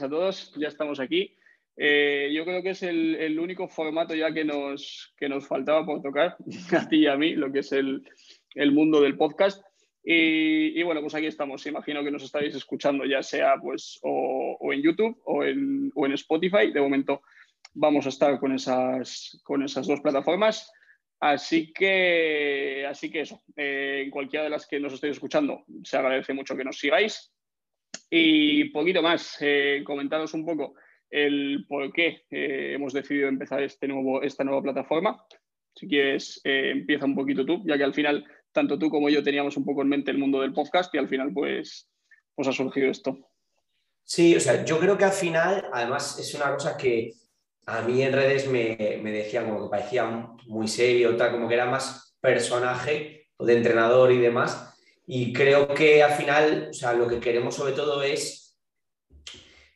a todos. Ya estamos aquí. Eh, yo creo que es el, único formato ya que nos, que nos faltaba por tocar, a ti y a mí, lo que es el, mundo del podcast. Y, bueno, pues aquí estamos. Imagino que nos estáis escuchando ya sea pues o, en YouTube o en, o en, Spotify. De momento vamos a estar con esas, con esas dos plataformas. Así que, así que eso, eh, en cualquiera de las que nos estéis escuchando, se agradece mucho que nos sigáis. Y poquito más, eh, comentaros un poco el por qué eh, hemos decidido empezar este nuevo, esta nueva plataforma. Si quieres, eh, empieza un poquito tú, ya que al final tanto tú como yo teníamos un poco en mente el mundo del podcast y al final pues, pues ha surgido esto. Sí, o sea, yo creo que al final, además, es una cosa que a mí en redes me, me decían como que parecía muy serio, tal, como que era más personaje de entrenador y demás. Y creo que al final, o sea, lo que queremos sobre todo es,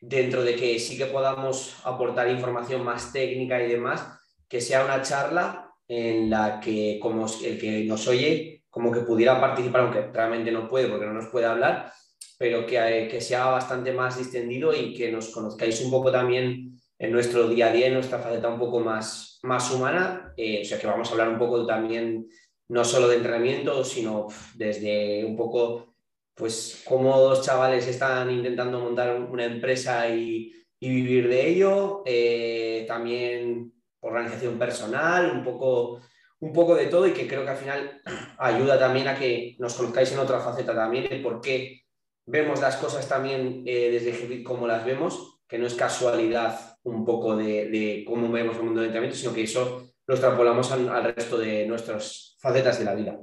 dentro de que sí que podamos aportar información más técnica y demás, que sea una charla en la que como el que nos oye, como que pudiera participar, aunque realmente no puede porque no nos puede hablar, pero que, que sea bastante más distendido y que nos conozcáis un poco también en nuestro día a día, en nuestra faceta un poco más, más humana. Eh, o sea, que vamos a hablar un poco también, no solo de entrenamiento, sino desde un poco, pues, cómo dos chavales están intentando montar una empresa y, vivir de ello. Eh, también organización personal, un poco, un poco de todo y que creo que al final ayuda también a que nos conozcáis en otra faceta también de por qué vemos las cosas también eh, desde como las vemos, que no es casualidad un poco de, cómo vemos el mundo del entrenamiento, sino que eso lo extrapolamos al, resto de nuestras facetas de la vida.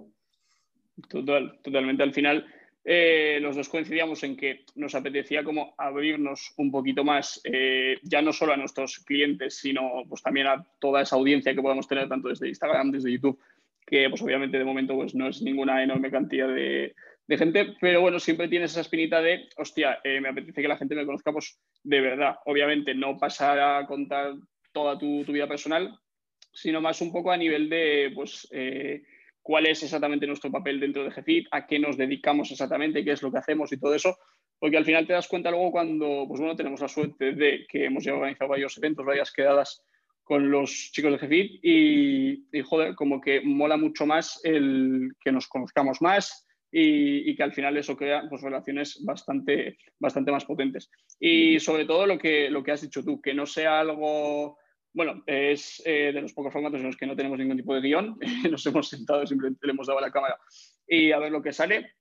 Total, totalmente. Al final, eh, los dos coincidíamos en que nos apetecía como abrirnos un poquito más, eh, ya no solo a nuestros clientes, sino pues también a toda esa audiencia que podamos tener tanto desde Instagram, desde YouTube, que pues obviamente de momento pues no es ninguna enorme cantidad de, de gente, pero bueno, siempre tienes esa espinita de, hostia, eh, me apetece que la gente me conozca pues de verdad. Obviamente no pasar a contar toda tu, vida personal, sino más un poco a nivel de, pues, eh, cuál es exactamente nuestro papel dentro de GFIT, a qué nos dedicamos exactamente, qué es lo que hacemos y todo eso, porque al final te das cuenta luego cuando, pues bueno, tenemos la suerte de que hemos ya organizado varios eventos, varias quedadas con los chicos de GFIT y, y joder, como que mola mucho más el que nos conozcamos más, y, que al final eso crea pues, relaciones bastante, bastante más potentes. Y sobre todo lo que, lo que has dicho tú, que no sea algo, bueno, es eh, de los pocos formatos en los que no tenemos ningún tipo de guion, nos hemos sentado, simplemente le hemos dado a la cámara y a ver lo que sale.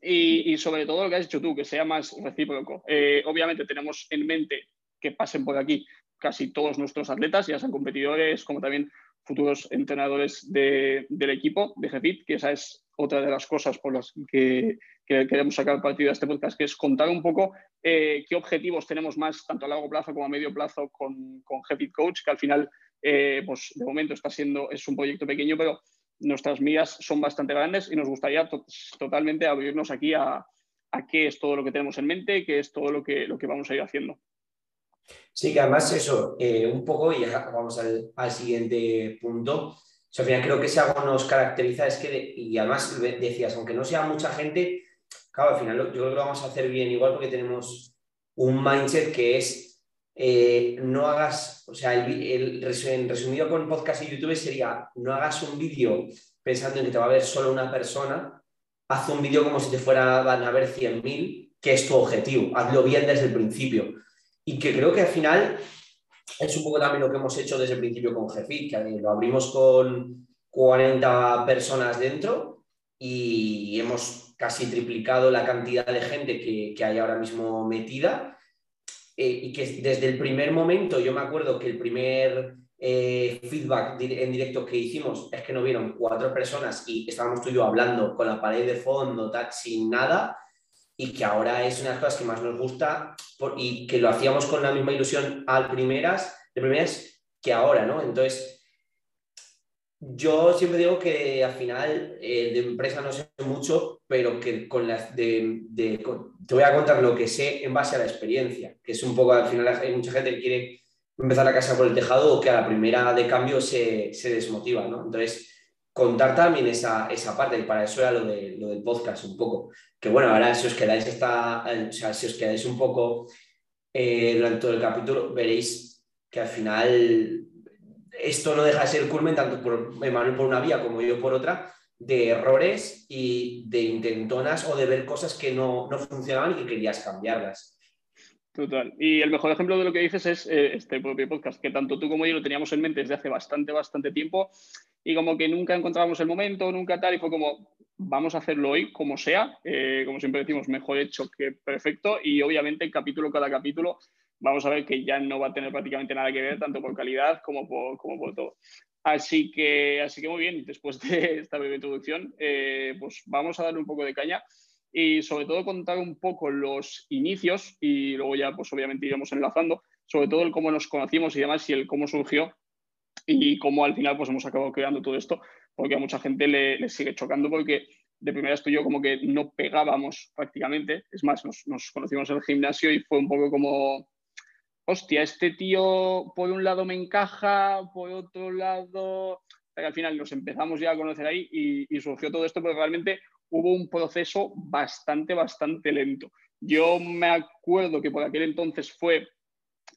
Y, sobre todo lo que has dicho tú, que sea más recíproco. Eh, obviamente tenemos en mente que pasen por aquí casi todos nuestros atletas, ya sean competidores como también futuros entrenadores del equipo de GFIT, que esa es otra de las cosas por las que, queremos sacar partido de este podcast, que es contar un poco eh, qué objetivos tenemos más, tanto a largo plazo como a medio plazo, con, con GFIT Coach, que al final, eh, pues de momento está siendo, es un proyecto pequeño, pero nuestras miras son bastante grandes y nos gustaría totalmente abrirnos aquí a, qué es todo lo que tenemos en mente, qué es todo lo que, lo que vamos a ir haciendo. Sí, que además eso, eh, un poco, y vamos al, siguiente punto, o creo que si algo nos caracteriza es que, y además decías, aunque no sea mucha gente, claro, al final yo creo que lo vamos a hacer bien igual porque tenemos un mindset que es, eh, no hagas, o sea, el, el, resumido con podcast y YouTube sería, no hagas un vídeo pensando en que te va a ver solo una persona, haz un vídeo como si te fuera, van a ver 100.000, que es tu objetivo, hazlo bien desde el principio. Y que creo que al final es un poco también lo que hemos hecho desde el principio con Jefit, que lo abrimos con 40 personas dentro y hemos casi triplicado la cantidad de gente que, hay ahora mismo metida. Eh, y que desde el primer momento, yo me acuerdo que el primer eh, feedback en directo que hicimos es que no vieron cuatro personas y estábamos tú y yo hablando con la pared de fondo, sin nada, y que ahora es una de las cosas que más nos gusta y que lo hacíamos con la misma ilusión al primeras, de primeras que ahora, ¿no? Entonces, yo siempre digo que al final eh, de empresa no sé mucho, pero que con las de, te voy a contar lo que sé en base a la experiencia, que es un poco, al final hay mucha gente que quiere empezar la casa por el tejado o que a la primera de cambio se, se desmotiva, ¿no? Entonces, contar también esa, esa, parte, y para eso era lo, de, lo del podcast un poco. Que bueno, ahora si os quedáis esta, o sea, si os quedáis un poco eh, durante todo el capítulo, veréis que al final esto no deja de ser culmen, tanto por Emanuel por una vía como yo por otra, de errores y de intentonas o de ver cosas que no, no funcionaban y que querías cambiarlas. Total. Y el mejor ejemplo de lo que dices es eh, este propio podcast, que tanto tú como yo lo teníamos en mente desde hace bastante, bastante tiempo y como que nunca encontrábamos el momento, nunca tal, y fue como, vamos a hacerlo hoy como sea, eh, como siempre decimos, mejor hecho que perfecto, y obviamente capítulo cada capítulo vamos a ver que ya no va a tener prácticamente nada que ver, tanto por calidad como por, como por todo. Así que, así que muy bien, después de esta breve introducción, eh, pues vamos a darle un poco de caña y sobre todo contar un poco los inicios y luego ya pues obviamente iremos enlazando, sobre todo el cómo nos conocimos y demás y el cómo surgió y cómo al final pues hemos acabado creando todo esto, porque a mucha gente le, sigue chocando porque de primera esto yo como que no pegábamos prácticamente, es más, nos, nos conocimos en el gimnasio y fue un poco como, hostia, este tío por un lado me encaja, por otro lado, al final nos empezamos ya a conocer ahí y, y surgió todo esto, pero realmente hubo un proceso bastante, bastante lento. Yo me acuerdo que por aquel entonces fue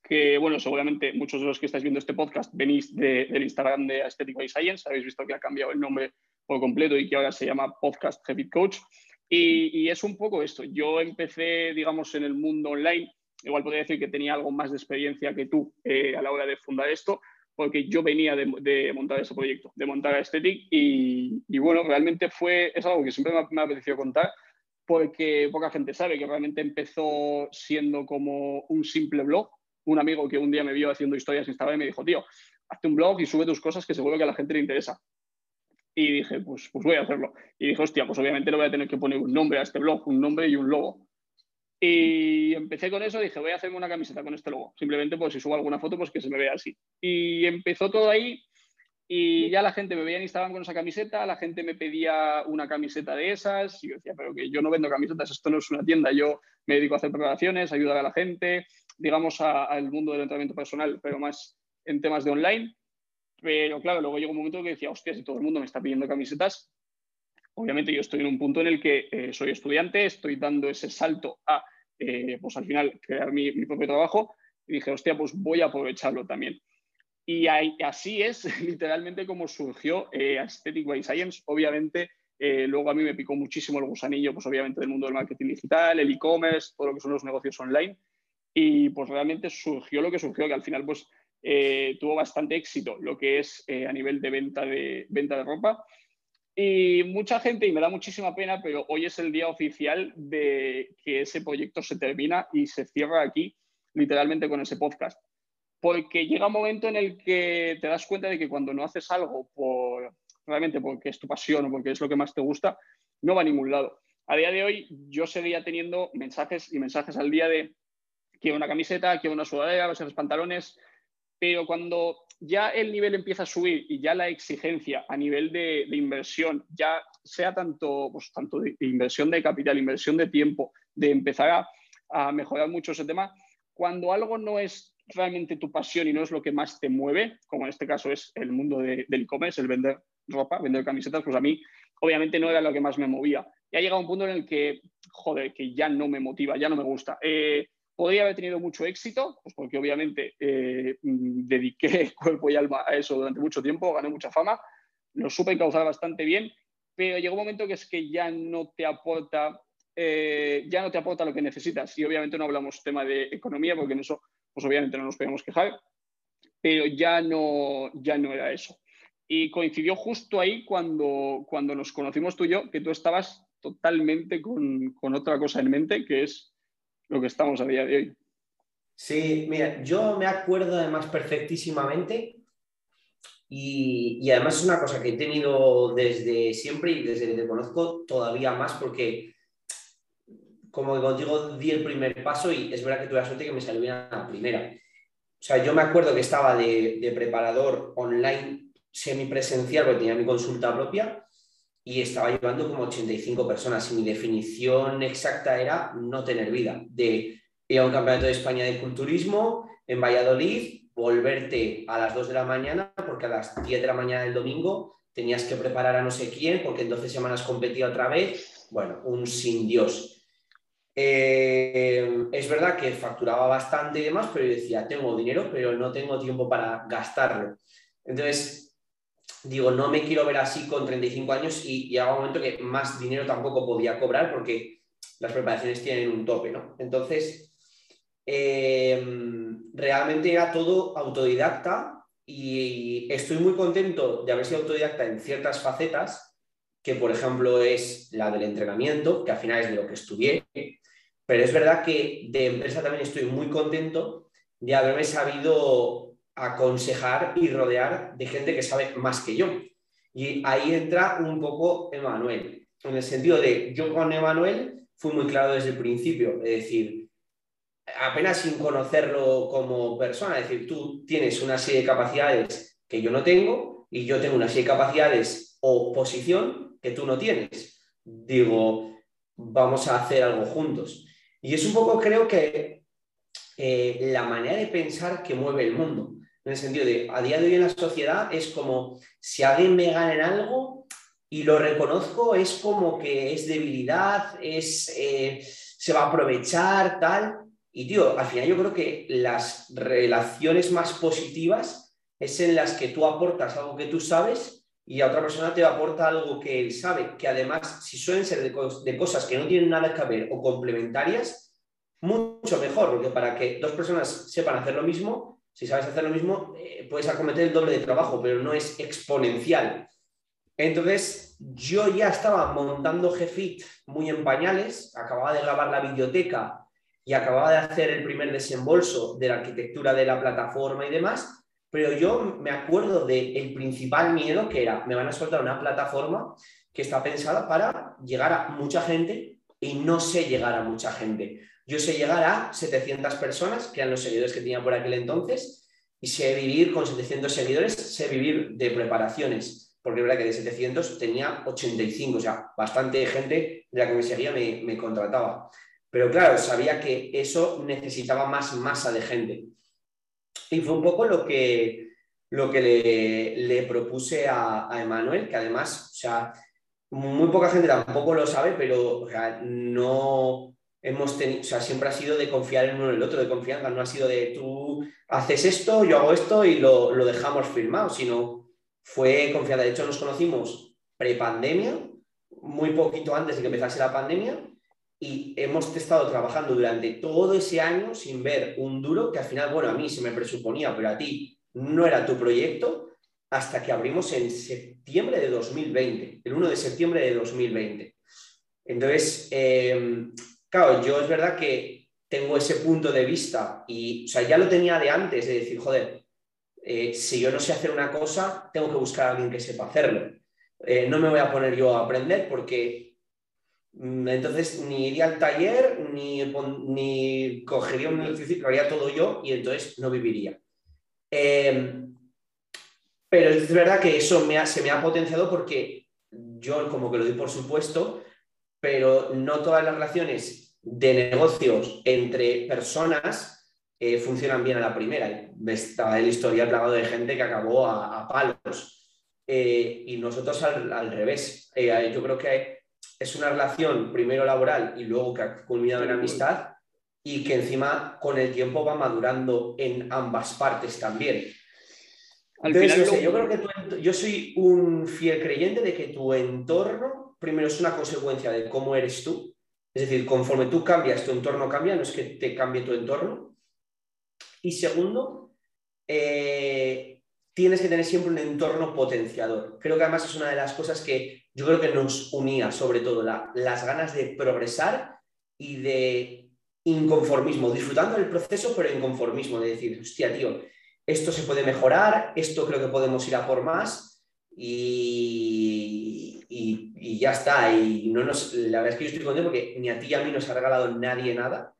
que, bueno, seguramente muchos de los que estáis viendo este podcast venís del Instagram de Aesthetic by Science, habéis visto que ha cambiado el nombre por completo y que ahora se llama Podcast Habit Coach. Y, es un poco esto. Yo empecé, digamos, en el mundo online. Igual podría decir que tenía algo más de experiencia que tú eh, a la hora de fundar esto, porque yo venía de, montar ese proyecto, de montar Aesthetic y, y, bueno, realmente fue, es algo que siempre me ha, me apetecido contar porque poca gente sabe que realmente empezó siendo como un simple blog. Un amigo que un día me vio haciendo historias en Instagram y me dijo, tío, hazte un blog y sube tus cosas que seguro que a la gente le interesa. Y dije, pues, pues voy a hacerlo. Y dije, hostia, pues obviamente le voy a tener que poner un nombre a este blog, un nombre y un logo. Y empecé con eso, dije, voy a hacerme una camiseta con este logo. Simplemente, pues si subo alguna foto, pues que se me vea así. Y empezó todo ahí y ya la gente me veía en Instagram con esa camiseta, la gente me pedía una camiseta de esas y yo decía, pero que yo no vendo camisetas, esto no es una tienda, yo me dedico a hacer preparaciones, ayudar a la gente, digamos, al mundo del entrenamiento personal, pero más en temas de online. Pero claro, luego llegó un momento que decía, hostia, si todo el mundo me está pidiendo camisetas, obviamente yo estoy en un punto en el que eh, soy estudiante, estoy dando ese salto a, eh, pues al final, crear mi, propio trabajo y dije, hostia, pues voy a aprovecharlo también. Y así es literalmente como surgió eh, Aesthetic by Science. Obviamente, luego a mí me picó muchísimo el gusanillo, pues obviamente del mundo del marketing digital, el e-commerce, todo lo que son los negocios online. Y pues realmente surgió lo que surgió, que al final pues tuvo bastante éxito lo que es a nivel de venta de, venta de ropa. Y mucha gente, y me da muchísima pena, pero hoy es el día oficial de que ese proyecto se termina y se cierra aquí, literalmente con ese podcast. Porque llega un momento en el que te das cuenta de que cuando no haces algo por, realmente porque es tu pasión o porque es lo que más te gusta, no va a ningún lado. A día de hoy yo seguía teniendo mensajes y mensajes al día de quiero una camiseta, quiero una sudadera, los pantalones, pero cuando ya el nivel empieza a subir y ya la exigencia a nivel de, inversión, ya sea tanto, pues, tanto de, inversión de capital, inversión de tiempo, de empezar a, mejorar mucho ese tema, cuando algo no es realmente tu pasión y no es lo que más te mueve, como en este caso es el mundo del e-commerce, el vender ropa, vender camisetas, pues a mí obviamente no era lo que más me movía. Ya ha llegado un punto en el que, joder, que ya no me motiva, ya no me gusta. Eh, Podría haber tenido mucho éxito, pues porque obviamente eh, mm, dediqué cuerpo y alma a eso durante mucho tiempo, gané mucha fama, lo supe encauzar bastante bien, pero llegó un momento que es que ya no te aporta, eh, ya no te aporta lo que necesitas. Y obviamente no hablamos tema de economía, porque en eso, pues obviamente no nos podemos quejar, pero ya no, ya no era eso. Y coincidió justo ahí cuando, cuando nos conocimos tú y yo, que tú estabas totalmente con, con otra cosa en mente, que es lo que estamos a día de hoy. Sí, mira, yo me acuerdo además perfectísimamente y, y, además es una cosa que he tenido desde siempre y desde que te conozco todavía más porque, como contigo, di el primer paso y es verdad que tuve la suerte que me salió a la primera. O sea, yo me acuerdo que estaba de, de preparador online semipresencial porque tenía mi consulta propia y estaba llevando como 85 personas y mi definición exacta era no tener vida, de ir a un campeonato de España de culturismo en Valladolid, volverte a las 2 de la mañana porque a las 10 de la mañana del domingo tenías que preparar a no sé quién porque en 12 semanas competía otra vez, bueno, un sin Dios. Eh, es verdad que facturaba bastante y demás, pero yo decía, tengo dinero, pero no tengo tiempo para gastarlo. Entonces, digo, no me quiero ver así con 35 años y, y a un momento que más dinero tampoco podía cobrar porque las preparaciones tienen un tope, ¿no? Entonces, eh, realmente era todo autodidacta y estoy muy contento de haber sido autodidacta en ciertas facetas, que por ejemplo es la del entrenamiento, que al final es de lo que estudié, pero es verdad que de empresa también estoy muy contento de haberme sabido aconsejar y rodear de gente que sabe más que yo. Y ahí entra un poco Emanuel, en el sentido de yo con Emanuel fui muy claro desde el principio, es decir, apenas sin conocerlo como persona, es decir, tú tienes una serie de capacidades que yo no tengo y yo tengo una serie de capacidades o posición que tú no tienes. Digo, vamos a hacer algo juntos. Y es un poco, creo que, eh, la manera de pensar que mueve el mundo. En el sentido de, a día de hoy en la sociedad es como, si alguien me gana en algo y lo reconozco, es como que es debilidad, es, eh, se va a aprovechar, tal. Y, tío, al final yo creo que las relaciones más positivas es en las que tú aportas algo que tú sabes y a otra persona te aporta algo que él sabe, que además, si suelen ser de, cosas que no tienen nada que ver o complementarias, mucho mejor, porque para que dos personas sepan hacer lo mismo, si sabes hacer lo mismo, eh, puedes acometer el doble de trabajo, pero no es exponencial. Entonces, yo ya estaba montando GFIT muy en pañales, acababa de grabar la biblioteca y acababa de hacer el primer desembolso de la arquitectura de la plataforma y demás, pero yo me acuerdo del principal miedo que era, me van a soltar una plataforma que está pensada para llegar a mucha gente y no sé llegar a mucha gente. Yo sé llegar a 700 personas, que eran los seguidores que tenía por aquel entonces, y sé vivir con 700 seguidores, sé vivir de preparaciones, porque es verdad que de 700 tenía 85, o sea, bastante gente de la que me seguía me, me contrataba. Pero claro, sabía que eso necesitaba más masa de gente. Y fue un poco lo que, lo que le, propuse a, a, Emanuel, que además, o sea, muy poca gente tampoco lo sabe, pero no hemos tenido, o sea, siempre ha sido de confiar en uno en el otro, de confianza, no ha sido de tú haces esto, yo hago esto y lo, lo dejamos firmado, sino fue confianza. De hecho, nos conocimos pre-pandemia, muy poquito antes de que empezase la pandemia, y hemos estado trabajando durante todo ese año sin ver un duro que al final, bueno, a mí se me presuponía, pero a ti no era tu proyecto, hasta que abrimos en septiembre de 2020, el 1 de septiembre de 2020. Entonces, em, claro, yo es verdad que tengo ese punto de vista y, o sea, ya lo tenía de antes, de decir, joder, eh, si yo no sé hacer una cosa, tengo que buscar a alguien que sepa hacerlo. Eh, no me voy a poner yo a aprender porque Mm, entonces, ni iría al taller, ni, ni cogería un electricista, lo haría todo yo y entonces no viviría. Em, pero es verdad que eso se me ha potenciado porque yo como que lo doy por supuesto, pero no todas las relaciones de negocios entre personas eh, funcionan bien a la primera. Estaba el historial plagado de gente que acabó a, palos. Eh, y nosotros al, revés. Eh, yo creo que es una relación primero laboral y luego que ha culminado en amistad y que encima con el tiempo va madurando en ambas partes también. yo creo que yo soy un fiel creyente de que tu entorno primero es una consecuencia de cómo eres tú. Es decir, conforme tú cambias, tu entorno cambia, no es que te cambie tu entorno. Y segundo, eh, tienes que tener siempre un entorno potenciador. Creo que además es una de las cosas que yo creo que nos unía sobre todo las ganas de progresar y de inconformismo, disfrutando del proceso, pero inconformismo, de decir, hostia, tío, esto se puede mejorar, esto creo que podemos ir a por más y, y, ya está. Y no nos, la verdad es que yo estoy contento porque ni a ti ni a mí nos ha regalado nadie nada.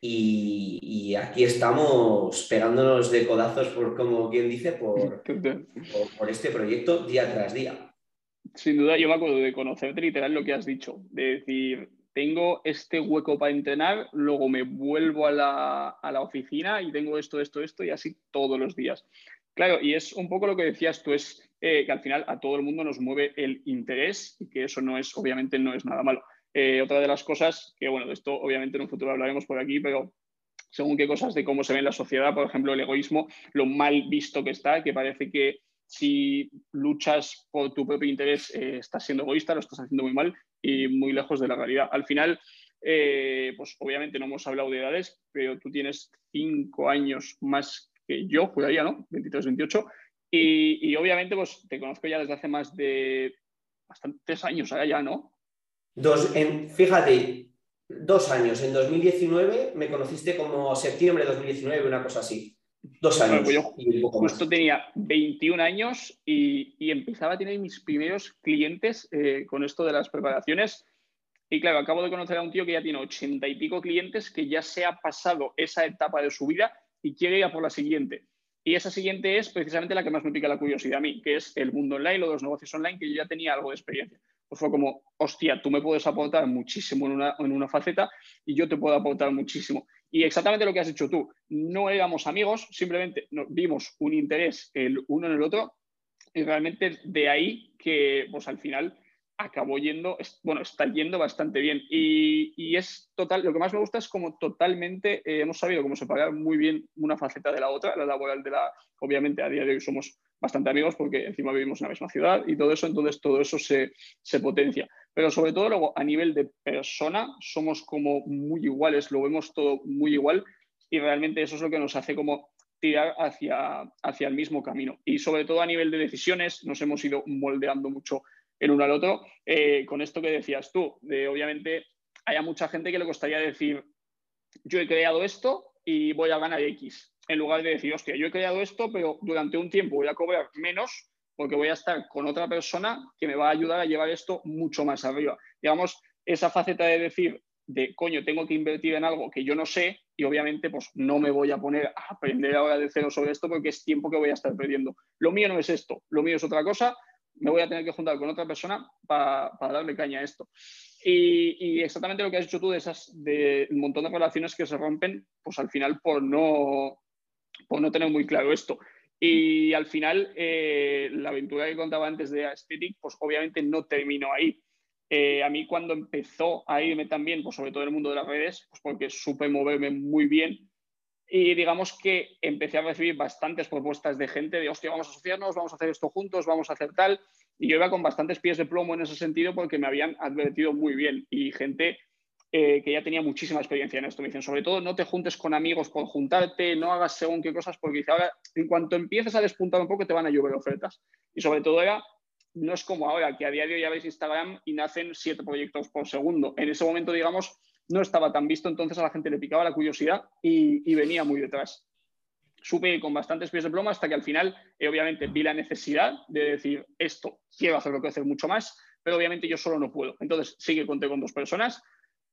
Y, aquí estamos pegándonos de codazos, por, como quien dice, por, por este proyecto día tras día. Sin duda, yo me acuerdo de conocerte literal lo que has dicho, de decir, tengo este hueco para entrenar, luego me vuelvo a la, oficina y tengo esto, esto, esto y así todos los días. Claro, y es un poco lo que decías tú, es eh, que al final a todo el mundo nos mueve el interés y que eso no es, obviamente, no es nada malo. Eh, otra de las cosas que, bueno, de esto obviamente en un futuro hablaremos por aquí, pero según qué cosas de cómo se ve en la sociedad, por ejemplo, el egoísmo, lo mal visto que está, que parece que si luchas por tu propio interés eh, estás siendo egoísta, lo estás haciendo muy mal y muy lejos de la realidad. Al final, eh, pues obviamente no hemos hablado de edades, pero tú tienes cinco años más que yo, juraría, ¿no? 23, 28. Y, y, obviamente, pues te conozco ya desde hace más de bastantes años ya, ¿no? Dos, en, fíjate, dos años. En 2019 me conociste como septiembre de 2019, una cosa así. Dos años. Pues yo justo tenía 21 años y, empezaba a tener mis primeros clientes eh, con esto de las preparaciones. Y claro, acabo de conocer a un tío que ya tiene 80 y pico clientes, que ya se ha pasado esa etapa de su vida y quiere ir a por la siguiente. Y esa siguiente es precisamente la que más me pica la curiosidad a mí, que es el mundo online o los negocios online, que yo ya tenía algo de experiencia. Pues fue como, hostia, tú me puedes aportar muchísimo en una, en una faceta y yo te puedo aportar muchísimo. Y exactamente lo que has hecho tú, no éramos amigos, simplemente vimos un interés el uno en el otro y realmente de ahí que pues al final acabó yendo, bueno, está yendo bastante bien. Y, es total, lo que más me gusta es como totalmente eh, hemos sabido cómo separar muy bien una faceta de la otra, la laboral de la, obviamente a día de hoy somos bastante amigos porque encima vivimos en la misma ciudad y todo eso, entonces todo eso se, se potencia. Pero sobre todo luego a nivel de persona somos como muy iguales, lo vemos todo muy igual y realmente eso es lo que nos hace como tirar hacia, hacia el mismo camino. Y sobre todo a nivel de decisiones nos hemos ido moldeando mucho el uno al otro. Eh, con esto que decías tú, de obviamente haya mucha gente que le costaría decir, yo he creado esto y voy a ganar X, en lugar de decir, hostia, yo he creado esto, pero durante un tiempo voy a cobrar menos porque voy a estar con otra persona que me va a ayudar a llevar esto mucho más arriba. Digamos, esa faceta de decir, de coño, tengo que invertir en algo que yo no sé y obviamente pues no me voy a poner a aprender ahora de cero sobre esto porque es tiempo que voy a estar perdiendo. Lo mío no es esto, lo mío es otra cosa, me voy a tener que juntar con otra persona para, darle caña a esto. Y, exactamente lo que has dicho tú de esas, de un montón de relaciones que se rompen, pues al final por no, por no tener muy claro esto. Y al final, eh, la aventura que contaba antes de Aesthetic, pues obviamente no terminó ahí. Eh, a mí cuando empezó a irme también, pues sobre todo en el mundo de las redes, pues porque supe moverme muy bien y digamos que empecé a recibir bastantes propuestas de gente de, hostia, vamos a asociarnos, vamos a hacer esto juntos, vamos a hacer tal. Y yo iba con bastantes pies de plomo en ese sentido porque me habían advertido muy bien. Y gente eh, que ya tenía muchísima experiencia en esto. Me dicen, sobre todo, no te juntes con amigos por juntarte, no hagas según qué cosas, porque dice, ahora, en cuanto empieces a despuntar un poco, te van a llover ofertas. Y sobre todo era, no es como ahora, que a día de hoy ya veis Instagram y nacen siete proyectos por segundo. En ese momento, digamos, no estaba tan visto, entonces a la gente le picaba la curiosidad y, venía muy detrás. Supe con bastantes pies de ploma hasta que al final, eh, obviamente, vi la necesidad de decir, esto quiero hacerlo crecer mucho más, pero obviamente yo solo no puedo. Entonces sí que conté con dos personas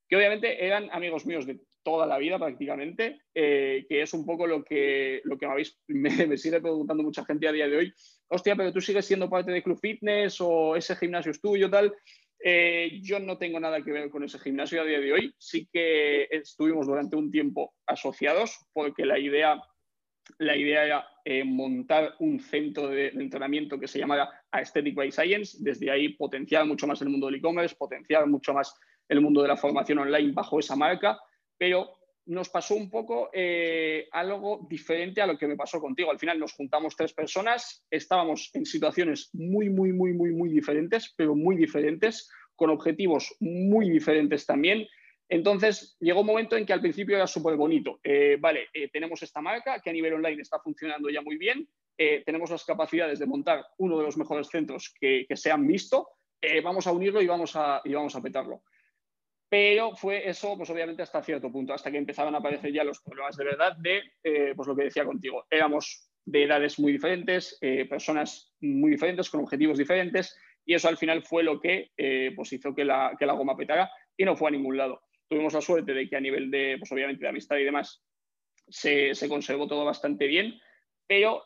que obviamente eran amigos míos de toda la vida prácticamente, eh, que es un poco lo que, lo que me, me, sigue preguntando mucha gente a día de hoy. Hostia, pero tú sigues siendo parte de Club Fitness o ese gimnasio es tuyo, tal. Eh, yo no tengo nada que ver con ese gimnasio a día de hoy. Sí que estuvimos durante un tiempo asociados porque la idea, la idea era eh, montar un centro de, de, entrenamiento que se llamara Aesthetic by Science. Desde ahí potenciar mucho más el mundo del e-commerce, potenciar mucho más el mundo de la formación online bajo esa marca, pero nos pasó un poco eh, algo diferente a lo que me pasó contigo. Al final nos juntamos tres personas, estábamos en situaciones muy, muy, muy, muy, muy diferentes, pero muy diferentes, con objetivos muy diferentes también. Entonces llegó un momento en que al principio era súper bonito. Eh, vale, eh, tenemos esta marca que a nivel online está funcionando ya muy bien, tenemos las capacidades de montar uno de los mejores centros que, se han visto, vamos a unirlo y vamos a, y vamos a petarlo. Pero fue eso, pues obviamente hasta cierto punto, hasta que empezaban a aparecer ya los problemas de verdad de, eh, pues lo que decía contigo, éramos de edades muy diferentes, eh, personas muy diferentes, con objetivos diferentes, y eso al final fue lo que eh, pues hizo que la, que la goma petara y no fue a ningún lado. Tuvimos la suerte de que a nivel de, pues obviamente de amistad y demás, se, se conservó todo bastante bien, pero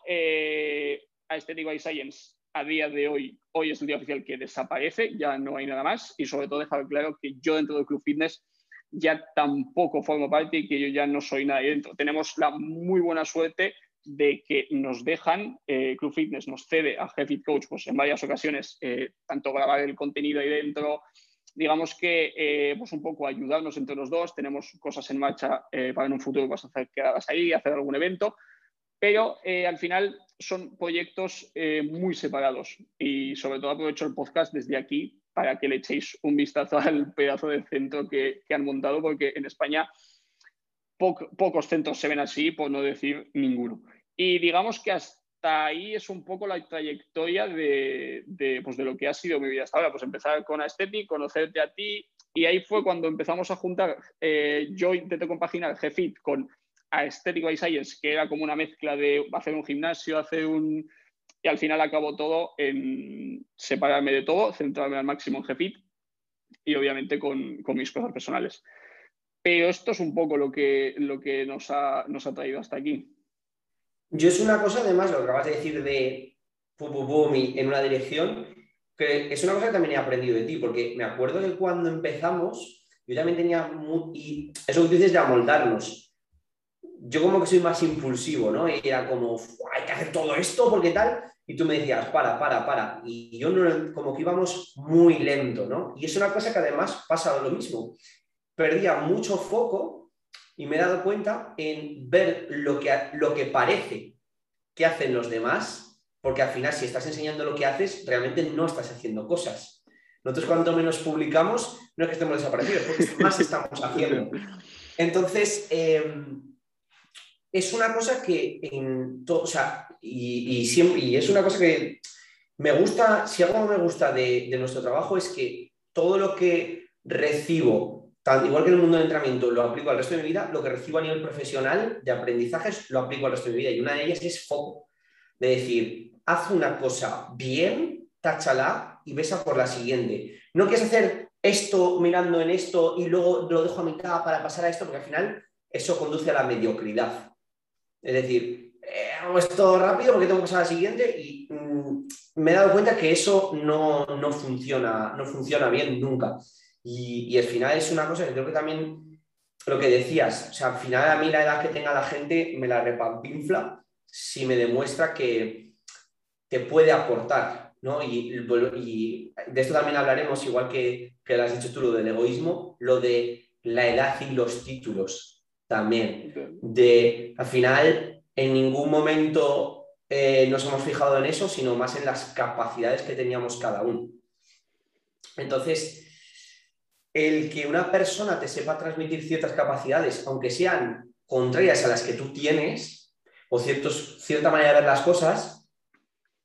a Aesthetic by Science a día de hoy, hoy es el día oficial que desaparece, ya no hay nada más y sobre todo dejar claro que yo dentro del Club Fitness ya tampoco formo parte y que yo ya no soy nadie dentro. Tenemos la muy buena suerte de que nos dejan, eh, Club Fitness nos cede a Fit Coach pues, en varias ocasiones, eh, tanto grabar el contenido ahí dentro, digamos que eh, pues un poco ayudarnos entre los dos, tenemos cosas en marcha para en un futuro a hacer quedadas ahí, hacer algún evento, pero eh, al final son proyectos muy separados y sobre todo aprovecho el podcast desde aquí para que le echéis un vistazo al pedazo de centro que, han montado, porque en España pocos centros se ven así, por no decir ninguno. Y digamos que hasta ahí es un poco la trayectoria de, pues de, lo que ha sido mi vida hasta ahora. Pues empezar con Aesthetic, conocerte a ti, y ahí fue cuando empezamos a juntar, eh, yo intenté compaginar GFIT con Aesthetic by Science, que era como una mezcla de hacer un gimnasio, hacer un... Y al final acabó todo en separarme de todo, centrarme al máximo en GFIT y obviamente con, con mis cosas personales. Pero esto es un poco lo que, lo que nos, ha, nos ha traído hasta aquí. Yo es una cosa, además, lo que acabas de decir de pum, pum, en una dirección, que es una cosa que también he aprendido de ti, porque me acuerdo de cuando empezamos, yo también tenía, y eso que tú dices de amoldarnos. Yo como que soy más impulsivo, ¿no? Y era como, hay que hacer todo esto porque tal, y tú me decías, para, para, para. Y yo no, como que íbamos muy lento, ¿no? Y es una cosa que además pasa lo mismo. Perdía mucho foco y me he dado cuenta en ver lo que, lo que parece que hacen los demás, porque al final si estás enseñando lo que haces, realmente no estás haciendo cosas. Nosotros cuanto menos publicamos, no es que estemos desaparecidos, porque más estamos haciendo. Entonces, em, es una cosa que en todo, o sea, y, siempre, y es una cosa que me gusta, si algo me gusta de, nuestro trabajo es que todo lo que recibo igual que en el mundo del entrenamiento lo aplico al resto de mi vida, lo que recibo a nivel profesional de aprendizajes lo aplico al resto de mi vida. Y una de ellas es foco. De decir, haz una cosa bien, táchala y besa por la siguiente. No quieres hacer esto mirando en esto y luego lo dejo a mitad para pasar a esto, porque al final eso conduce a la mediocridad. Es decir, eh, hago esto rápido porque tengo que pasar a la siguiente y mm, me he dado cuenta que eso no, no, funciona, no funciona bien nunca. Y, al final es una cosa que creo que también lo que decías, o sea, al final a mí la edad que tenga la gente me la repampinfla si me demuestra que te puede aportar, ¿no? Y, de esto también hablaremos, igual que, que lo has dicho tú, lo del egoísmo, lo de la edad y los títulos también. De, al final, en ningún momento eh, nos hemos fijado en eso, sino más en las capacidades que teníamos cada uno. Entonces, el que una persona te sepa transmitir ciertas capacidades, aunque sean contrarias a las que tú tienes, o ciertos, cierta manera de ver las cosas,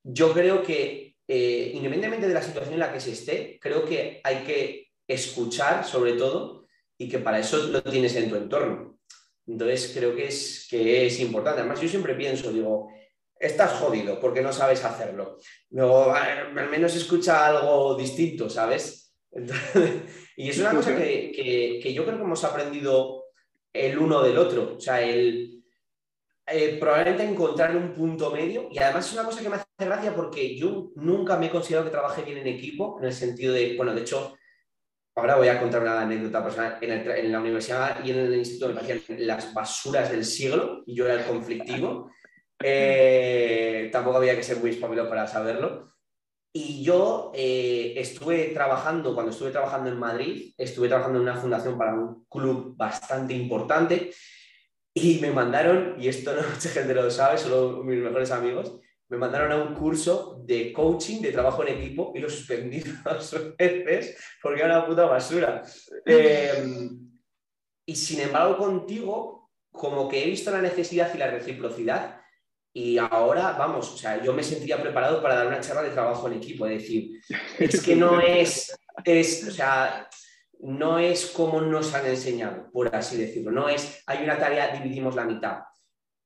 yo creo que, eh, independientemente de la situación en la que se esté, creo que hay que escuchar sobre todo y que para eso lo tienes en tu entorno. Entonces creo que es, que es importante. Además, yo siempre pienso, digo, estás jodido porque no sabes hacerlo. Luego, al menos escucha algo distinto, ¿sabes? Entonces, y es una cosa que, yo creo que hemos aprendido el uno del otro. O sea, el eh, probablemente encontrar un punto medio. Y además es una cosa que me hace gracia porque yo nunca me he considerado que trabaje bien en equipo, en el sentido de, bueno, de hecho, ahora voy a contar una anécdota personal. En, la universidad y en el instituto me parecían las basuras del siglo y yo era el conflictivo. Eh, tampoco había que ser muy espabilado para saberlo. Y yo eh, estuve trabajando, cuando estuve trabajando en Madrid, estuve trabajando en una fundación para un club bastante importante y me mandaron, y esto no mucha gente lo sabe, solo mis mejores amigos, me mandaron a un curso de coaching, de trabajo en equipo y lo suspendí dos veces porque era una puta basura. Em, y sin embargo, contigo, como que he visto la necesidad y la reciprocidad y ahora, vamos, o sea, yo me sentía preparado para dar una charla de trabajo en equipo, es decir, es que no es, es, o sea, no es como nos han enseñado, por así decirlo, no es, hay una tarea, dividimos la mitad.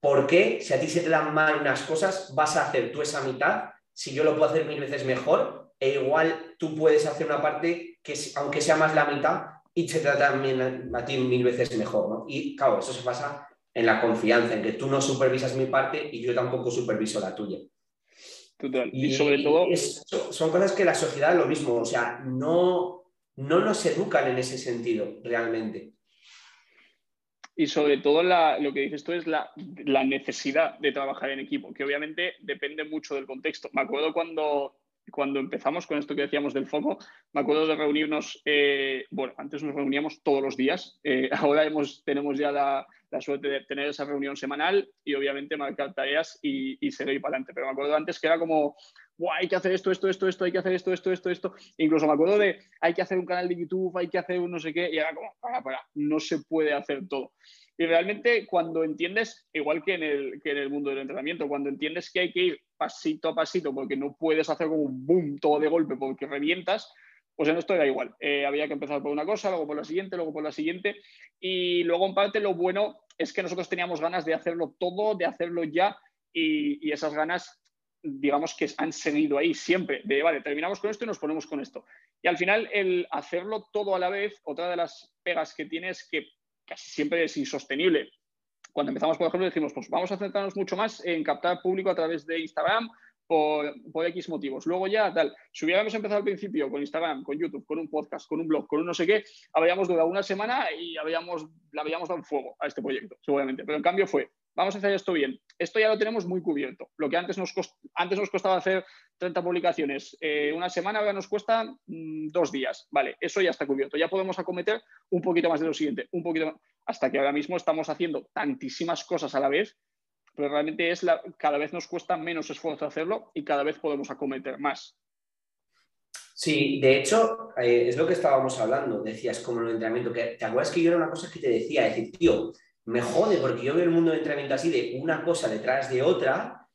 ¿Por qué? Si a ti se te dan mal unas cosas, vas a hacer tú esa mitad, si yo lo puedo hacer mil veces mejor, e igual tú puedes hacer una parte que, aunque sea más la mitad, y se trata también a ti mil veces mejor, ¿no? Y claro, eso se pasa en la confianza, en que tú no supervisas mi parte y yo tampoco superviso la tuya. Total. Y, sobre todo... son cosas que la sociedad lo mismo, o sea, no, no nos educan en ese sentido realmente. Y sobre todo lo que dices tú es la, la, necesidad de trabajar en equipo, que obviamente depende mucho del contexto. Me acuerdo cuando, cuando empezamos con esto que decíamos del foco, me acuerdo de reunirnos, eh, bueno, antes nos reuníamos todos los días, eh, ahora hemos, tenemos ya la, suerte de tener esa reunión semanal y obviamente marcar tareas y, seguir para adelante, pero me acuerdo antes que era como, hay que hacer esto, esto, esto, esto, hay que hacer esto, esto, esto, esto, incluso me acuerdo de, hay que hacer un canal de YouTube, hay que hacer un no sé qué, y era como, para, para, no se puede hacer todo. Y realmente cuando entiendes, igual que en, el, que en el mundo del entrenamiento, cuando entiendes que hay que ir pasito a pasito porque no puedes hacer como un boom todo de golpe porque revientas, pues en esto era igual. Eh, había que empezar por una cosa, luego por la siguiente, luego por la siguiente. Y luego en parte lo bueno es que nosotros teníamos ganas de hacerlo todo, de hacerlo ya y, y esas ganas digamos que han seguido ahí siempre, de, vale, terminamos con esto y nos ponemos con esto. Y al final, el hacerlo todo a la vez, otra de las pegas que tiene es que casi siempre es insostenible. Cuando empezamos, por ejemplo, decimos, pues vamos a centrarnos mucho más en captar público a través de Instagram por, por, X motivos. Luego ya, tal, si hubiéramos empezado al principio con Instagram, con YouTube, con un podcast, con un blog, con un no sé qué, habríamos durado una semana y habríamos, le habríamos dado fuego a este proyecto, seguramente. Pero en cambio fue, vamos a hacer esto bien. Esto ya lo tenemos muy cubierto. Lo que antes nos, costaba hacer 30 publicaciones eh, una semana, ahora nos cuesta mm, dos días. Vale, eso ya está cubierto. Ya podemos acometer un poquito más de lo siguiente, un poquito hasta que ahora mismo estamos haciendo tantísimas cosas a la vez, pero realmente es cada vez nos cuesta menos esfuerzo hacerlo y cada vez podemos acometer más. Sí, de hecho, eh, es lo que estábamos hablando, decías como en el entrenamiento, te acuerdas que yo era una cosa que te decía, decir, tío, me jode porque yo veo el mundo del entrenamiento así de una cosa detrás de otra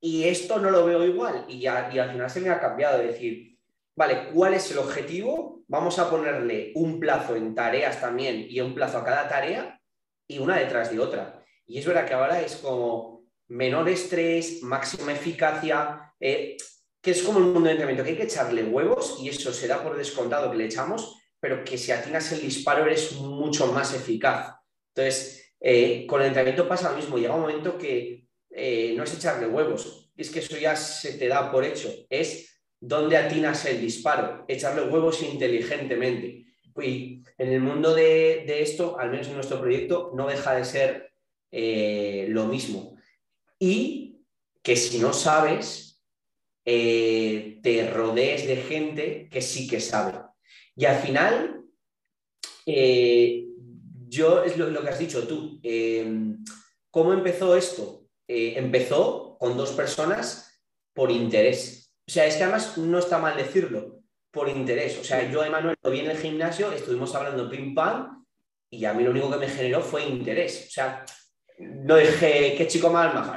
y esto no lo veo igual. Y, ya, y al final se me ha cambiado de decir, vale, ¿cuál es el objetivo? Vamos a ponerle un plazo en tareas también y un plazo a cada tarea y una detrás de otra. Y es verdad que ahora es como menor estrés, máxima eficacia, eh, que es como el mundo del entrenamiento, que hay que echarle huevos y eso se da por descontado que le echamos, pero que si atinas el disparo eres mucho más eficaz. Entonces, eh, con el entrenamiento pasa lo mismo, llega un momento que eh, no es echarle huevos, es que eso ya se te da por hecho, es dónde atinas el disparo, echarle huevos inteligentemente. Y en el mundo de, esto, al menos en nuestro proyecto, no deja de ser eh, lo mismo. Y que si no sabes, te rodees de gente que sí que sabe. Y al final, yo, es lo, que has dicho tú. Em, ¿Cómo empezó esto? Eh, empezó con dos personas por interés. O sea, es que además no está mal decirlo, por interés. O sea, yo a Emanuel lo vi en el gimnasio, estuvimos hablando pim pam, y a mí lo único que me generó fue interés. O sea, no dije, qué chico más majo.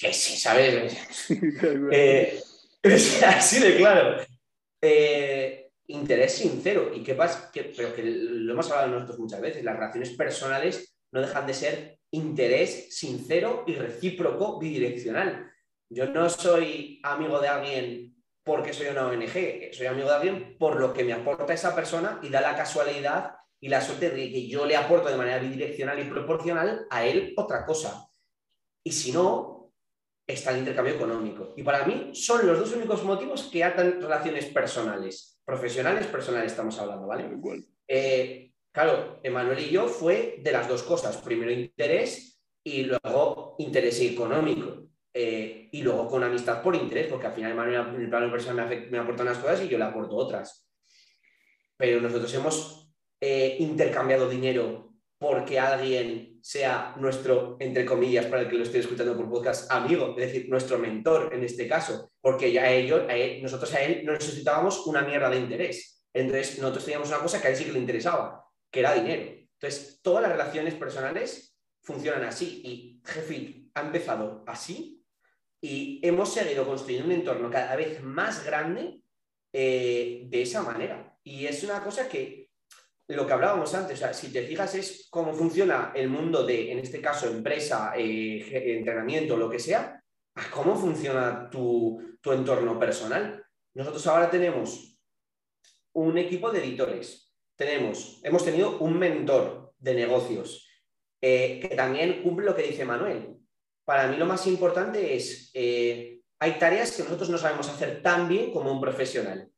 qué sé, ¿sabes? eh, así de claro. Eh, interés sincero. ¿Y qué pasa? Que, pero que lo hemos hablado nosotros muchas veces, las relaciones personales no dejan de ser interés sincero y recíproco bidireccional. Yo no soy amigo de alguien porque soy una ONG, soy amigo de alguien por lo que me aporta esa persona y da la casualidad y la suerte de que yo le aporto de manera bidireccional y proporcional a él otra cosa. Y si no, está el intercambio económico. Y para mí son los dos únicos motivos que atan relaciones personales profesionales, personales estamos hablando, ¿vale? Eh, claro, Emanuel y yo fue de las dos cosas. Primero interés y luego interés económico. Eh, y luego con amistad por interés, porque al final Emanuel en el plano personal me, me, aporta unas cosas y yo le aporto otras. Pero nosotros hemos eh, intercambiado dinero porque alguien sea nuestro, entre comillas, para el que lo esté escuchando por podcast, amigo, es decir, nuestro mentor en este caso, porque ya ellos, nosotros a él no necesitábamos una mierda de interés. Entonces, nosotros teníamos una cosa que a él sí que le interesaba, que era dinero. Entonces, todas las relaciones personales funcionan así y Jeffit ha empezado así y hemos seguido construyendo un entorno cada vez más grande eh, de esa manera. Y es una cosa que lo que hablábamos antes, o sea, si te fijas es cómo funciona el mundo de, en este caso, empresa, eh, entrenamiento, lo que sea, cómo funciona tu, entorno personal. Nosotros ahora tenemos un equipo de editores, tenemos, hemos tenido un mentor de negocios eh, que también cumple lo que dice Manuel. Para mí lo más importante es, eh, hay tareas que nosotros no sabemos hacer tan bien como un profesional.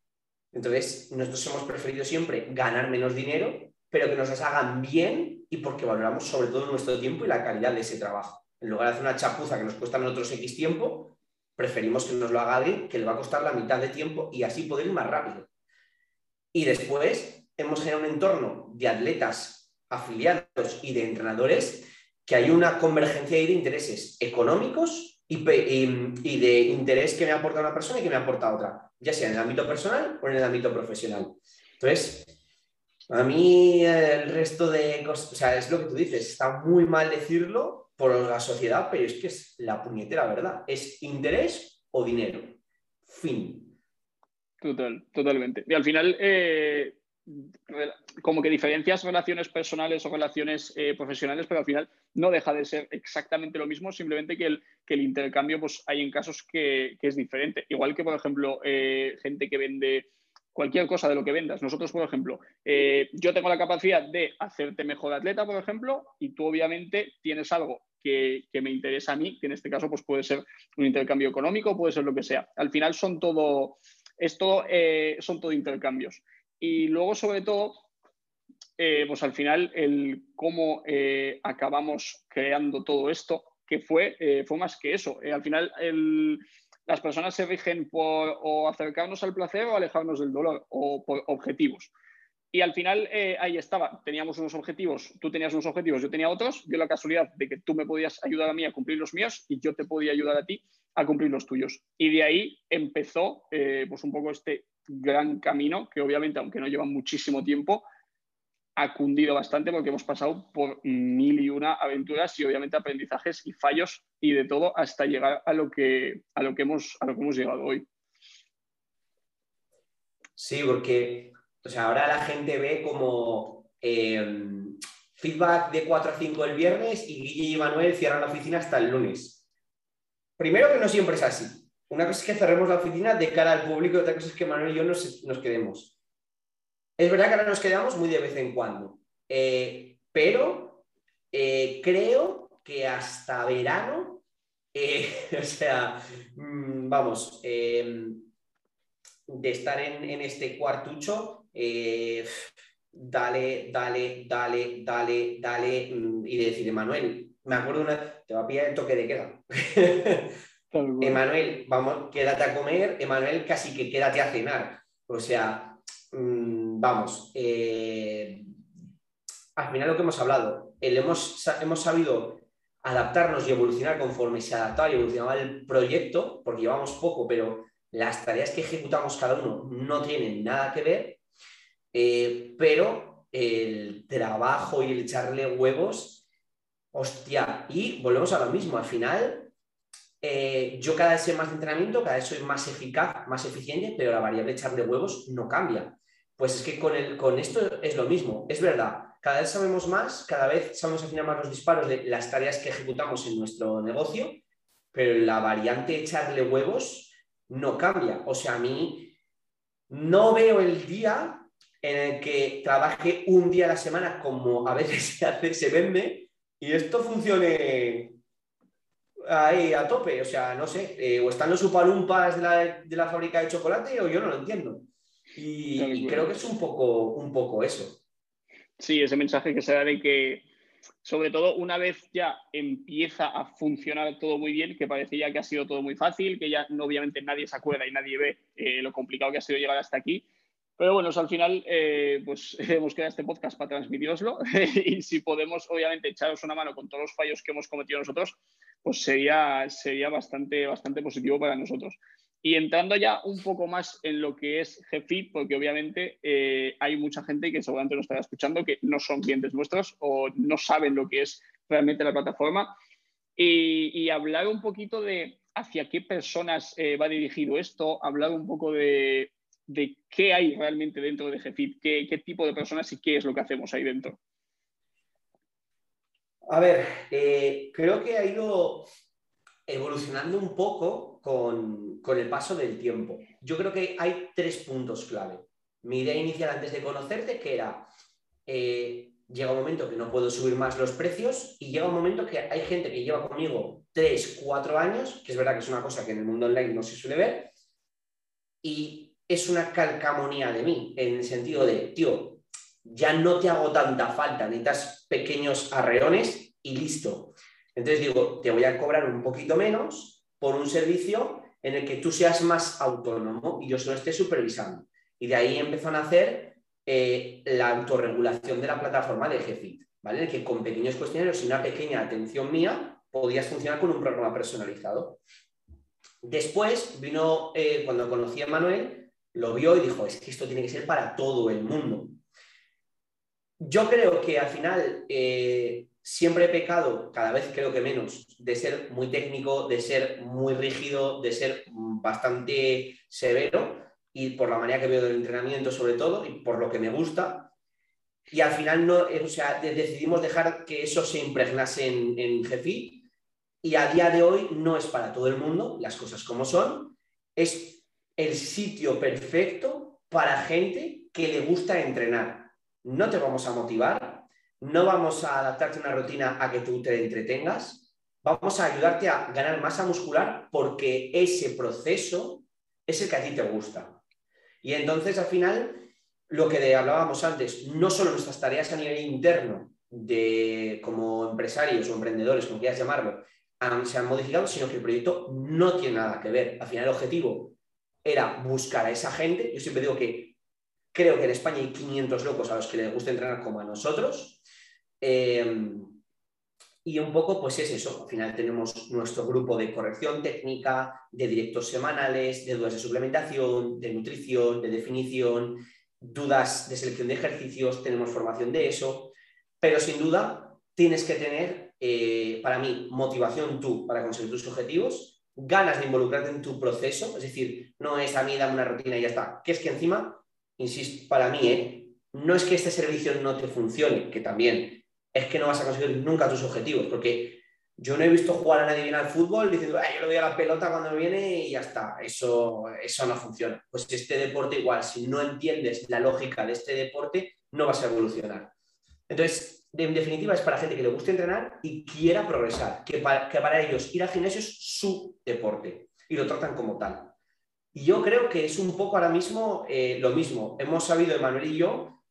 Entonces, nosotros hemos preferido siempre ganar menos dinero, pero que nos las hagan bien y porque valoramos sobre todo nuestro tiempo y la calidad de ese trabajo. En lugar de hacer una chapuza que nos cuesta a nosotros X tiempo, preferimos que nos lo haga alguien que le va a costar la mitad de tiempo y así poder ir más rápido. Y después hemos generado un entorno de atletas afiliados y de entrenadores que hay una convergencia de intereses económicos y, de interés que me aporta una persona y que me aporta otra, ya sea en el ámbito personal o en el ámbito profesional. Entonces, a mí el resto de cosas, o sea, es lo que tú dices, está muy mal decirlo por la sociedad, pero es que es la puñetera verdad, es interés o dinero. Fin. Total, totalmente. Y al final, eh, como que diferencias relaciones personales o relaciones eh, profesionales, pero al final no deja de ser exactamente lo mismo, simplemente que el, que el intercambio, pues hay en casos que, es diferente. Igual que, por ejemplo, eh, gente que vende cualquier cosa de lo que vendas. Nosotros, por ejemplo, yo tengo la capacidad de hacerte mejor atleta, por ejemplo, y tú obviamente tienes algo que, que, me interesa a mí, que en este caso pues puede ser un intercambio económico, puede ser lo que sea. Al final son todo, eh, son todo intercambios. Y luego, sobre todo, eh, pues al final, el cómo eh, acabamos creando todo esto, que fue, fue más que eso. al final, las personas se rigen por o acercarnos al placer o alejarnos del dolor, o por objetivos. Y al final ahí estaba, teníamos unos objetivos, tú tenías unos objetivos, yo tenía otros, dio la casualidad de que tú me podías ayudar a mí a cumplir los míos y yo te podía ayudar a ti a cumplir los tuyos. Y de ahí empezó eh, pues un poco este gran camino que obviamente, aunque no lleva muchísimo tiempo, ha cundido bastante porque hemos pasado por mil y una aventuras y obviamente aprendizajes y fallos y de todo hasta llegar a lo que, a lo que, hemos, a lo que hemos llegado hoy. Sí, porque o sea, ahora la gente ve como eh, feedback de 4 a 5 el viernes y Guille y Manuel cierran la oficina hasta el lunes. Primero que no siempre es así. Una cosa es que cerremos la oficina de cara al público y otra cosa es que Manuel y yo nos, quedemos. Es verdad que ahora nos quedamos muy de vez en cuando, eh, pero eh, creo que hasta verano, eh, o sea, mm, vamos, de estar en, en este cuartucho, dale, dale, dale, dale, dale, mm, y decir, Manuel, me acuerdo una, te va a pillar el toque de queda. Emanuel, vamos, quédate a comer, Emanuel, casi que quédate a cenar. O sea, mm, vamos, eh, al final lo que hemos hablado, hemos, hemos sabido adaptarnos y evolucionar conforme se adaptaba y evolucionaba el proyecto, porque llevamos poco, pero las tareas que ejecutamos cada uno no tienen nada que ver, eh, pero el trabajo y el echarle huevos Hostia, y volvemos a lo mismo, al final eh, yo cada vez sé más de entrenamiento, cada vez soy más eficaz, más eficiente, pero la variable echar de huevos no cambia. Pues es que con, el, con esto es lo mismo, es verdad, cada vez sabemos más, cada vez sabemos afinar más los disparos de las tareas que ejecutamos en nuestro negocio, pero la variante echarle huevos no cambia. O sea, a mí no veo el día en el que trabaje un día a la semana como a veces se, hace, se vende y esto funcione ahí a tope. O sea, no sé, eh, o están los upalumpas de la, de la fábrica de chocolate o yo no lo entiendo. Y, creo que es un poco, un poco eso. Sí, ese mensaje que se da de que, sobre todo una vez ya empieza a funcionar todo muy bien, que parecía que ha sido todo muy fácil, que ya obviamente nadie se acuerda y nadie ve eh, lo complicado que ha sido llegar hasta aquí, pero bueno, al final, eh, pues hemos creado este podcast para transmitiroslo y si podemos, obviamente, echaros una mano con todos los fallos que hemos cometido nosotros, pues sería, sería bastante, bastante positivo para nosotros. Y entrando ya un poco más en lo que es GFIT, porque obviamente eh, hay mucha gente que seguramente nos estará escuchando que no son clientes nuestros o no saben lo que es realmente la plataforma. Y, hablar un poquito de hacia qué personas eh, va dirigido esto, hablar un poco de de qué hay realmente dentro de GFIT, qué, tipo de personas y qué es lo que hacemos ahí dentro. A ver, eh, creo que ha ido evolucionando un poco con, el paso del tiempo. Yo creo que hay tres puntos clave. Mi idea inicial antes de conocerte, que era, eh, llega un momento que no puedo subir más los precios y llega un momento que hay gente que lleva conmigo tres, cuatro años, que es verdad que es una cosa que en el mundo online no se suele ver, y es una calcamonía de mí, en el sentido de, tío, ya no te hago tanta falta, necesitas pequeños arreones y listo. Entonces digo, te voy a cobrar un poquito menos por un servicio en el que tú seas más autónomo y yo solo esté supervisando. Y de ahí empezó a nacer eh, la autorregulación de la plataforma de GFIT, ¿vale? En el que con pequeños cuestionarios y una pequeña atención mía podías funcionar con un programa personalizado. Después vino, eh, cuando conocí a Manuel, lo vio y dijo, es que esto tiene que ser para todo el mundo. Yo creo que al final eh, siempre he pecado, cada vez creo que menos, de ser muy técnico, de ser muy rígido, de ser bastante severo y por la manera que veo del entrenamiento sobre todo y por lo que me gusta. Y al final no, o sea, decidimos dejar que eso se impregnase en, en Jefi y a día de hoy no es para todo el mundo, las cosas como son, es el sitio perfecto para gente que le gusta entrenar. No te vamos a motivar, no vamos a adaptarte una rutina a que tú te entretengas, vamos a ayudarte a ganar masa muscular porque ese proceso es el que a ti te gusta. Y entonces al final, lo que hablábamos antes, no solo nuestras tareas a nivel interno de como empresarios o emprendedores, como quieras llamarlo, se han modificado, sino que el proyecto no tiene nada que ver. Al final el objetivo era buscar a esa gente. Yo siempre digo que creo que en España hay 500 locos a los que les gusta entrenar como a nosotros. Eh, y un poco, pues es eso. Al final tenemos nuestro grupo de corrección técnica, de directos semanales, de dudas de suplementación, de nutrición, de definición, dudas de selección de ejercicios, tenemos formación de eso. Pero sin duda tienes que tener eh, para mí, motivación tú para conseguir tus objetivos, ganas de involucrarte en tu proceso, es decir, no es a mí dame una rutina y ya está, que es que encima, insisto, para mí, ¿eh? no es que este servicio no te funcione, que también, es que no vas a conseguir nunca tus objetivos, porque yo no he visto jugar a nadie bien al fútbol diciendo, yo le doy a la pelota cuando viene y ya está, eso, eso no funciona. Pues este deporte igual, si no entiendes la lógica de este deporte, no vas a evolucionar. Entonces, en definitiva es para gente que le guste entrenar y quiera progresar, que para, ellos ir al gimnasio es su deporte y lo tratan como tal. Y yo creo que es un poco ahora mismo eh, lo mismo. Hemos sabido, Emanuel y yo,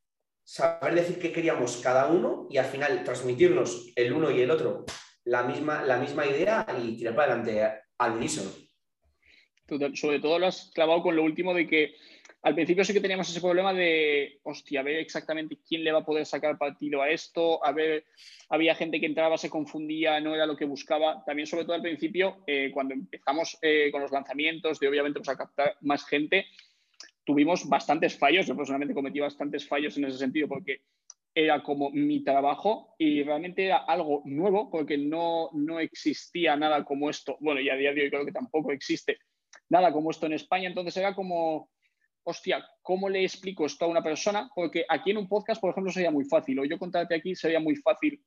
saber decir qué queríamos cada uno y al final transmitirnos el uno y el otro la misma, la misma idea y tirar para adelante al unísono. Sobre todo lo has clavado con lo último de que al principio sí que teníamos ese problema de, hostia, ver exactamente quién le va a poder sacar partido a esto, a ver, había gente que entraba, se confundía, no era lo que buscaba. También, sobre todo al principio, eh, cuando empezamos eh, con los lanzamientos, de obviamente pues, a captar más gente, tuvimos bastantes fallos. Yo personalmente cometí bastantes fallos en ese sentido porque era como mi trabajo y realmente era algo nuevo porque no, no existía nada como esto. Bueno, y a día de hoy creo que tampoco existe nada como esto en España. Entonces era como hostia, ¿cómo le explico esto a una persona? Porque aquí en un podcast, por ejemplo, sería muy fácil, o yo contarte aquí sería muy fácil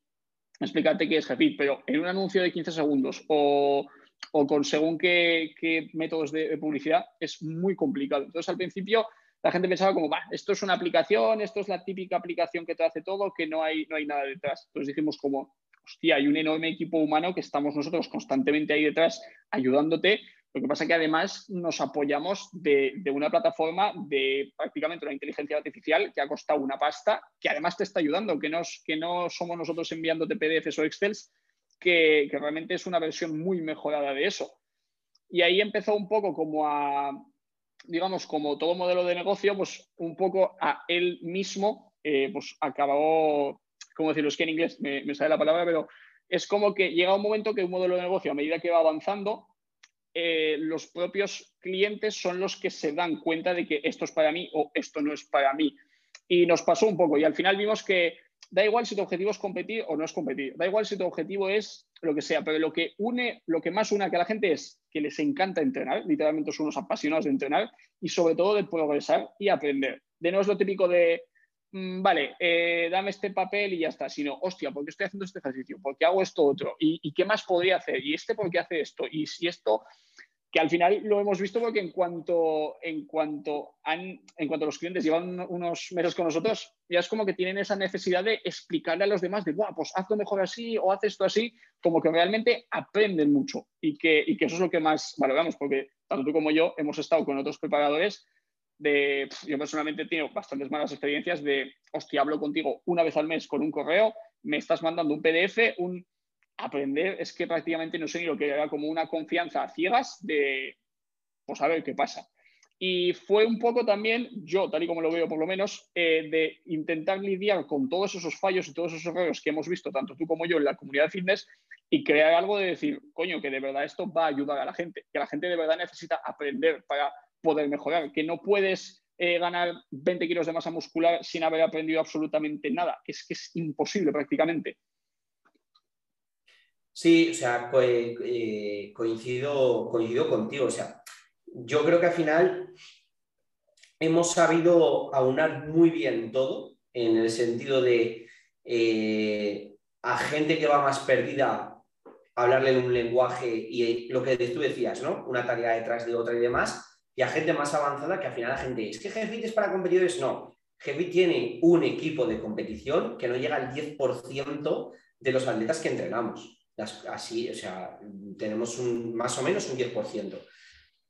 explicarte qué es Jefit, pero en un anuncio de 15 segundos o, con según qué, métodos de, publicidad es muy complicado. Entonces, al principio, la gente pensaba como, va, esto es una aplicación, esto es la típica aplicación que te hace todo, que no hay, no hay nada detrás. Entonces dijimos como, hostia, hay un enorme equipo humano que estamos nosotros constantemente ahí detrás ayudándote lo que pasa es que además nos apoyamos de, una plataforma de prácticamente una inteligencia artificial que ha costado una pasta, que además te está ayudando, que no, somos nosotros enviándote PDFs o Excels, que, realmente es una versión muy mejorada de eso. Y ahí empezó un poco como a, digamos, como todo modelo de negocio, pues un poco a él mismo, eh, pues acabó, ¿cómo decirlo? Es que en inglés me, me sale la palabra, pero es como que llega un momento que un modelo de negocio, a medida que va avanzando, eh, los propios clientes son los que se dan cuenta de que esto es para mí o esto no es para mí. Y nos pasó un poco y al final vimos que da igual si tu objetivo es competir o no es competir, da igual si tu objetivo es lo que sea, pero lo que une, lo que más une a la gente es que les encanta entrenar, literalmente son unos apasionados de entrenar y sobre todo de progresar y aprender. De no es lo típico de vale, eh, dame este papel y ya está, sino, hostia, ¿por qué estoy haciendo este ejercicio? ¿Por qué hago esto otro? ¿Y, qué más podría hacer? ¿Y este por qué hace esto? Y si esto, que al final lo hemos visto porque en cuanto, en cuanto, han, en cuanto los clientes llevan unos meses con nosotros, ya es como que tienen esa necesidad de explicarle a los demás de, Buah, pues hazlo mejor así o haz esto así, como que realmente aprenden mucho y que, y que eso es lo que más valoramos, porque tanto tú como yo hemos estado con otros preparadores yo personalmente tengo bastantes malas experiencias de, hostia, hablo contigo una vez al mes con un correo, me estás mandando un PDF, un aprender, es que prácticamente no sé ni lo que era como una confianza a ciegas de, pues a ver qué pasa. Y fue un poco también, yo, tal y como lo veo por lo menos, eh, de intentar lidiar con todos esos fallos y todos esos errores que hemos visto, tanto tú como yo, en la comunidad de fitness y crear algo de decir, coño, que de verdad esto va a ayudar a la gente, que la gente de verdad necesita aprender para poder mejorar, que no puedes eh, ganar 20 kilos de masa muscular sin haber aprendido absolutamente nada, que es que es imposible prácticamente. Sí, o sea, eh, coincido, coincido contigo. O sea, yo creo que al final hemos sabido aunar muy bien todo, en el sentido de eh, a gente que va más perdida, hablarle en un lenguaje y lo que tú decías, ¿no? Una tarea detrás de otra y demás, y a gente más avanzada que al final la gente, es que GFIT es para competidores, no. GFIT tiene un equipo de competición que no llega al 10% de los atletas que entrenamos. Así, o sea, tenemos un, más o menos un 10%.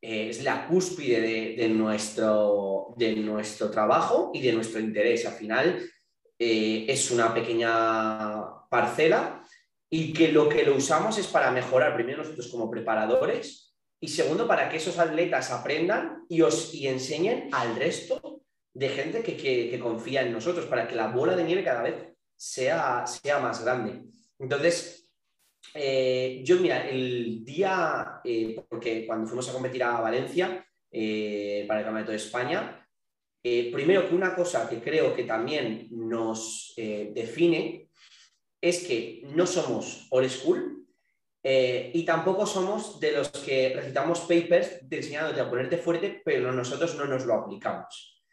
Eh, es la cúspide de, nuestro, de nuestro trabajo y de nuestro interés. Al final eh, es una pequeña parcela y que lo que lo usamos es para mejorar primero nosotros como preparadores y segundo para que esos atletas aprendan y, os, y enseñen al resto de gente que, confía en nosotros para que la bola de nieve cada vez sea, sea más grande. Entonces, eh, yo, mira, el día, eh, porque cuando fuimos a competir a Valencia eh, para el Campeonato de España, primero que una cosa que creo que también nos define es que no somos old school y tampoco somos de los que recitamos papers enseñándote a ponerte fuerte, pero nosotros no nos lo aplicamos.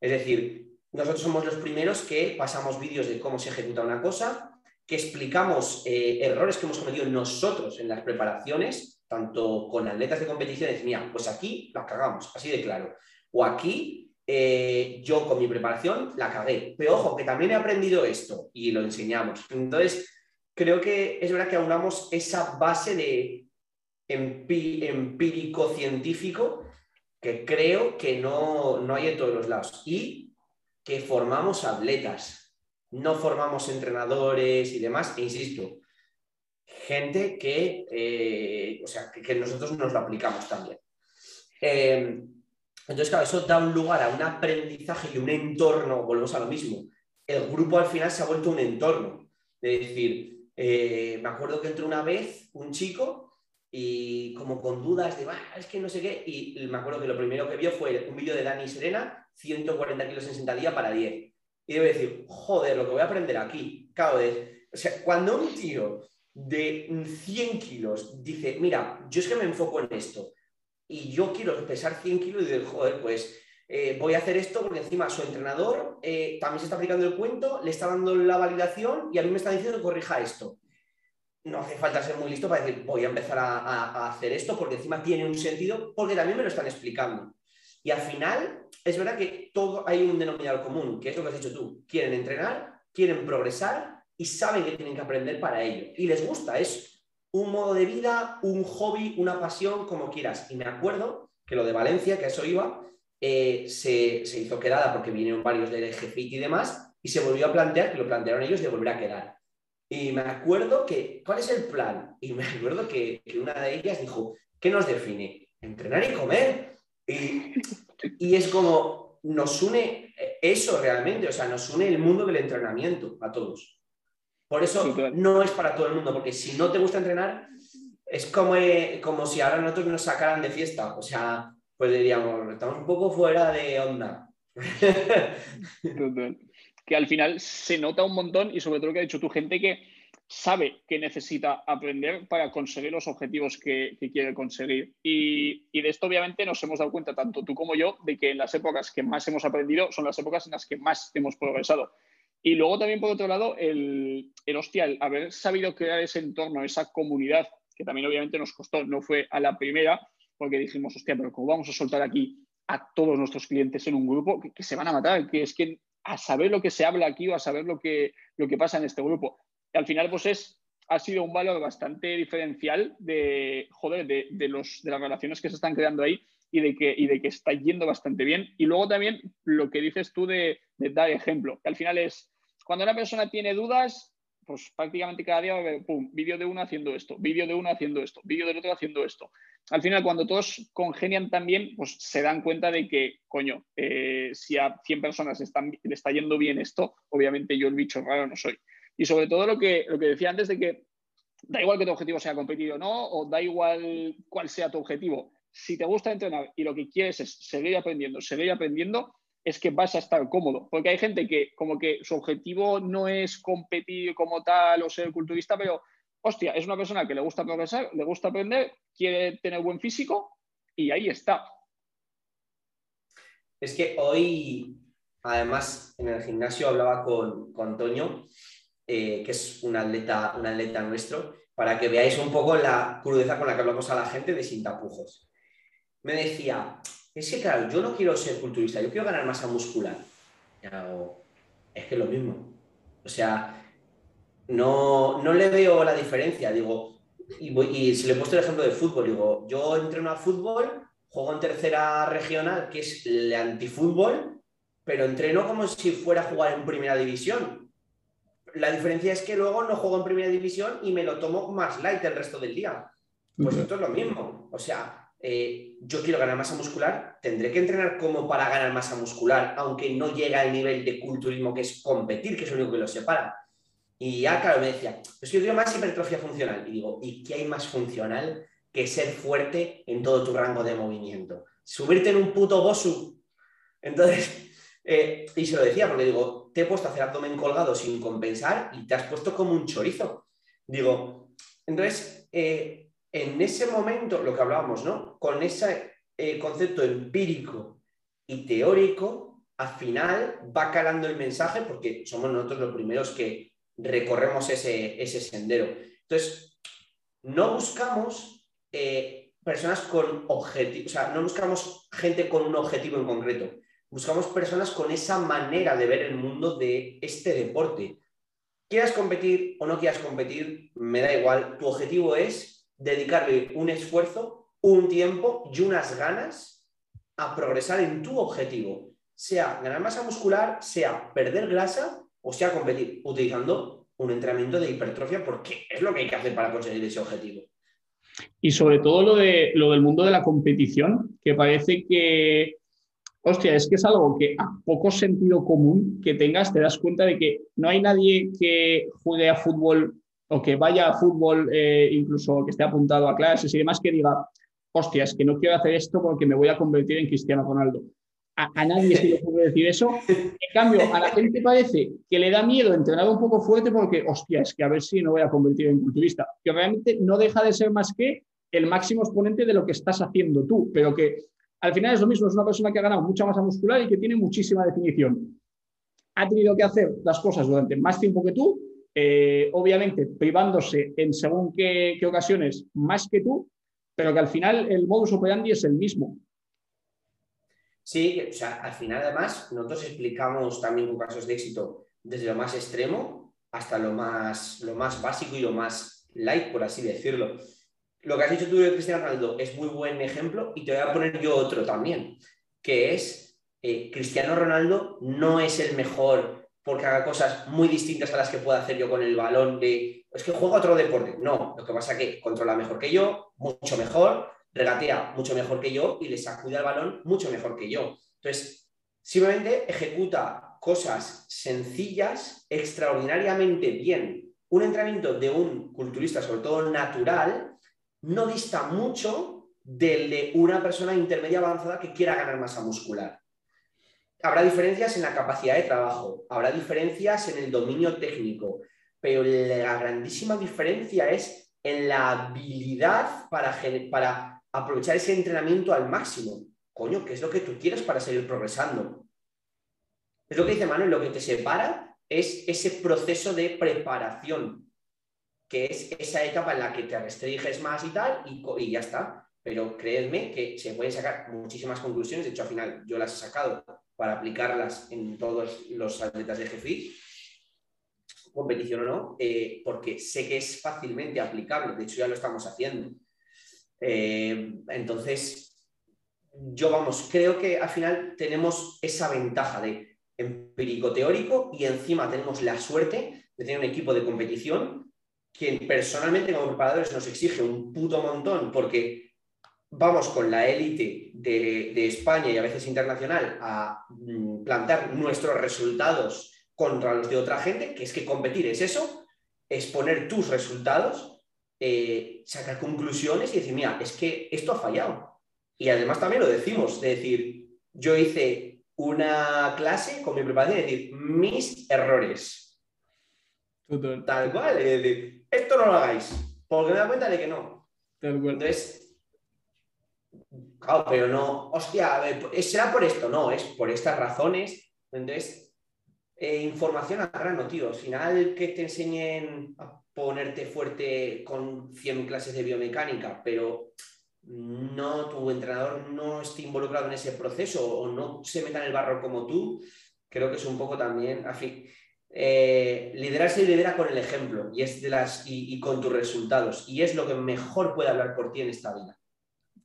Es decir, nosotros somos los primeros que pasamos vídeos de cómo se ejecuta una cosa, que explicamos eh, errores que hemos cometido nosotros en las preparaciones, tanto con atletas de competiciones, mira, pues aquí la cagamos, así de claro. O aquí eh, yo con mi preparación la cagué. Pero ojo, que también he aprendido esto y lo enseñamos. Entonces, creo que es verdad que aunamos esa base de empírico-científico que creo que no, no hay en todos los lados. Y que formamos atletas no formamos entrenadores y demás, e insisto, gente que, eh, o sea, que, nosotros nos lo aplicamos también. Eh, entonces, claro, eso da un lugar a un aprendizaje y un entorno, volvemos a lo mismo. El grupo al final se ha vuelto un entorno. Es decir, eh, me acuerdo que entró una vez un chico y como con dudas de, es que no sé qué, y me acuerdo que lo primero que vio fue un vídeo de Dani Serena, 140 kilos en sentadilla para 10 y debe decir, joder, lo que voy a aprender aquí. Claro, o sea, cuando un tío de 100 kilos dice, mira, yo es que me enfoco en esto y yo quiero pesar 100 kilos y dice, joder, pues eh, voy a hacer esto porque encima su entrenador eh, también se está aplicando el cuento, le está dando la validación y a mí me está diciendo que corrija esto. No hace falta ser muy listo para decir, voy a empezar a hacer esto porque encima tiene un sentido, porque también me lo están explicando. Y al final, es verdad que todo hay un denominador común, que es lo que has dicho tú. Quieren entrenar, quieren progresar y saben que tienen que aprender para ello. Y les gusta, es un modo de vida, un hobby, una pasión, como quieras. Y me acuerdo que lo de Valencia, que a eso iba, eh, se, hizo quedada porque vinieron varios del GFIT y demás, y se volvió a plantear, que lo plantearon ellos, de volver a quedar. Y me acuerdo que, ¿cuál es el plan? Y me acuerdo que una de ellas dijo, ¿qué nos define? Entrenar y comer. Y, es como, nos une eso realmente, o sea, nos une el mundo del entrenamiento a todos. Por eso no es para todo el mundo, porque si no te gusta entrenar, es como, eh, como si ahora nosotros nos sacaran de fiesta. O sea, pues diríamos, estamos un poco fuera de onda. Que al final se nota un montón y sobre todo que ha dicho tu gente que sabe que necesita aprender para conseguir los objetivos que, quiere conseguir. Y, de esto obviamente nos hemos dado cuenta, tanto tú como yo, de que en las épocas que más hemos aprendido son las épocas en las que más hemos progresado. Y luego también, por otro lado, el, el hostia, el haber sabido crear ese entorno, esa comunidad, que también obviamente nos costó, no fue a la primera, porque dijimos, hostia, pero ¿cómo vamos a soltar aquí a todos nuestros clientes en un grupo que, se van a matar? Que es que a saber lo que se habla aquí o a saber lo que, lo que pasa en este grupo al final, pues es, ha sido un valor bastante diferencial de, joder, de, los, de las relaciones que se están creando ahí y de, que, y de que está yendo bastante bien. Y luego también lo que dices tú de, dar ejemplo, que al final es, cuando una persona tiene dudas, pues prácticamente cada día va a haber, pum, vídeo de uno haciendo esto, vídeo de uno haciendo esto, vídeo del otro haciendo esto. Al final, cuando todos congenian también, pues se dan cuenta de que, coño, eh, si a 100 personas están, le está yendo bien esto, obviamente yo el bicho raro no soy. Y sobre todo lo que, lo que decía antes de que da igual que tu objetivo sea competir o no, o da igual cuál sea tu objetivo. Si te gusta entrenar y lo que quieres es seguir aprendiendo, seguir aprendiendo, es que vas a estar cómodo. Porque hay gente que como que su objetivo no es competir como tal o ser culturista, pero hostia, es una persona que le gusta progresar, le gusta aprender, quiere tener buen físico y ahí está. Es que hoy, además, en el gimnasio hablaba con, con eh, que es un atleta, un atleta nuestro, para que veáis un poco la crudeza con la que hablamos a la gente de sin tapujos. Me decía, es que claro, yo no quiero ser culturista, yo quiero ganar masa muscular. es que es lo mismo. O sea, no, no le veo la diferencia. Digo, y, y si le he puesto el ejemplo de fútbol, digo, yo entreno a fútbol, juego en tercera regional, que es el antifútbol, pero entreno como si fuera a jugar en primera división. La diferencia es que luego no juego en primera división y me lo tomo más light el resto del día. Pues esto es lo mismo. O sea, eh, yo quiero ganar masa muscular, tendré que entrenar como para ganar masa muscular, aunque no llegue al nivel de culturismo que es competir, que es lo único que lo separa. Y ya, claro, me decía, pues yo quiero más hipertrofia funcional. Y digo, ¿y qué hay más funcional que ser fuerte en todo tu rango de movimiento? Subirte en un puto bosu. Entonces, eh, y se lo decía, porque digo, te he puesto a hacer abdomen colgado sin compensar y te has puesto como un chorizo. Digo, entonces, eh, en ese momento, lo que hablábamos, ¿no? Con ese eh, concepto empírico y teórico, al final va calando el mensaje porque somos nosotros los primeros que recorremos ese, ese sendero. Entonces, no buscamos eh, personas con objetivos, o sea, no buscamos gente con un objetivo en concreto, buscamos personas con esa manera de ver el mundo de este deporte. Quieras competir o no quieras competir, me da igual, tu objetivo es dedicarle un esfuerzo, un tiempo y unas ganas a progresar en tu objetivo, sea ganar masa muscular, sea perder grasa o sea competir, utilizando un entrenamiento de hipertrofia porque es lo que hay que hacer para conseguir ese objetivo. Y sobre todo lo, de, lo del mundo de la competición, que parece que, hostia, es que es algo que a poco sentido común que tengas, te das cuenta de que no hay nadie que juegue a fútbol o que vaya a fútbol, eh, incluso que esté apuntado a clases y demás, que diga, hostia, es que no quiero hacer esto porque me voy a convertir en Cristiano Ronaldo. A, nadie se le puede decir eso. En cambio, a la gente parece que le da miedo entrenar un poco fuerte porque, hostia, es que a ver si no voy a convertir en culturista. Que realmente no deja de ser más que el máximo exponente de lo que estás haciendo tú, pero que al final es lo mismo, es una persona que ha ganado mucha masa muscular y que tiene muchísima definición. Ha tenido que hacer las cosas durante más tiempo que tú, eh, obviamente privándose en según qué, ocasiones más que tú, pero que al final el modus operandi es el mismo. Sí, o sea, al final además nosotros explicamos también con casos de éxito desde lo más extremo hasta lo más, lo más básico y lo más light, por así decirlo. Lo que has dicho tú de Cristiano Ronaldo es muy buen ejemplo y te voy a poner yo otro también, que es eh, Cristiano Ronaldo no es el mejor porque haga cosas muy distintas a las que pueda hacer yo con el balón de, es que juego otro deporte. No, lo que pasa es que controla mejor que yo, mucho mejor, regatea mucho mejor que yo y le sacude al balón mucho mejor que yo. Entonces, simplemente ejecuta cosas sencillas, extraordinariamente bien. Un entrenamiento de un culturista, sobre todo natural, no dista mucho del de una persona intermedia avanzada que quiera ganar masa muscular. Habrá diferencias en la capacidad de trabajo, habrá diferencias en el dominio técnico, pero la grandísima diferencia es en la habilidad para, para aprovechar ese entrenamiento al máximo. Coño, ¿qué es lo que tú quieres para seguir progresando? Es lo que dice Manuel, lo que te separa es ese proceso de preparación, que es esa etapa en la que te restringes más y tal, y, ya está. Pero creedme que se pueden sacar muchísimas conclusiones, de hecho al final yo las he sacado para aplicarlas en todos los atletas de GFI, competición o no, eh, porque sé que es fácilmente aplicable, de hecho ya lo estamos haciendo. Eh, entonces, yo vamos, creo que al final tenemos esa ventaja de empírico teórico y encima tenemos la suerte de tener un equipo de competición que personalmente como preparadores nos exige un puto montón porque vamos con la élite de, España y a veces internacional a mm, plantar nuestros resultados contra los de otra gente, que es que competir es eso, es poner tus resultados, eh, sacar conclusiones y decir, mira, es que esto ha fallado. Y además también lo decimos, de decir, yo hice una clase con mi preparación y decir, mis errores. Tal cual, es decir, esto no lo hagáis, porque me da cuenta de que no. Entonces, Claro, pero no, hostia, será por esto, no, es por estas razones. Entonces, eh, información a grano, tío. Al final que te enseñen a ponerte fuerte con 100 clases de biomecánica, pero no, tu entrenador no esté involucrado en ese proceso o no se meta en el barro como tú, creo que es un poco también, así. Eh, liderarse y lidera con el ejemplo y, es de las, y con tus resultados. Y es lo que mejor puede hablar por ti en esta vida.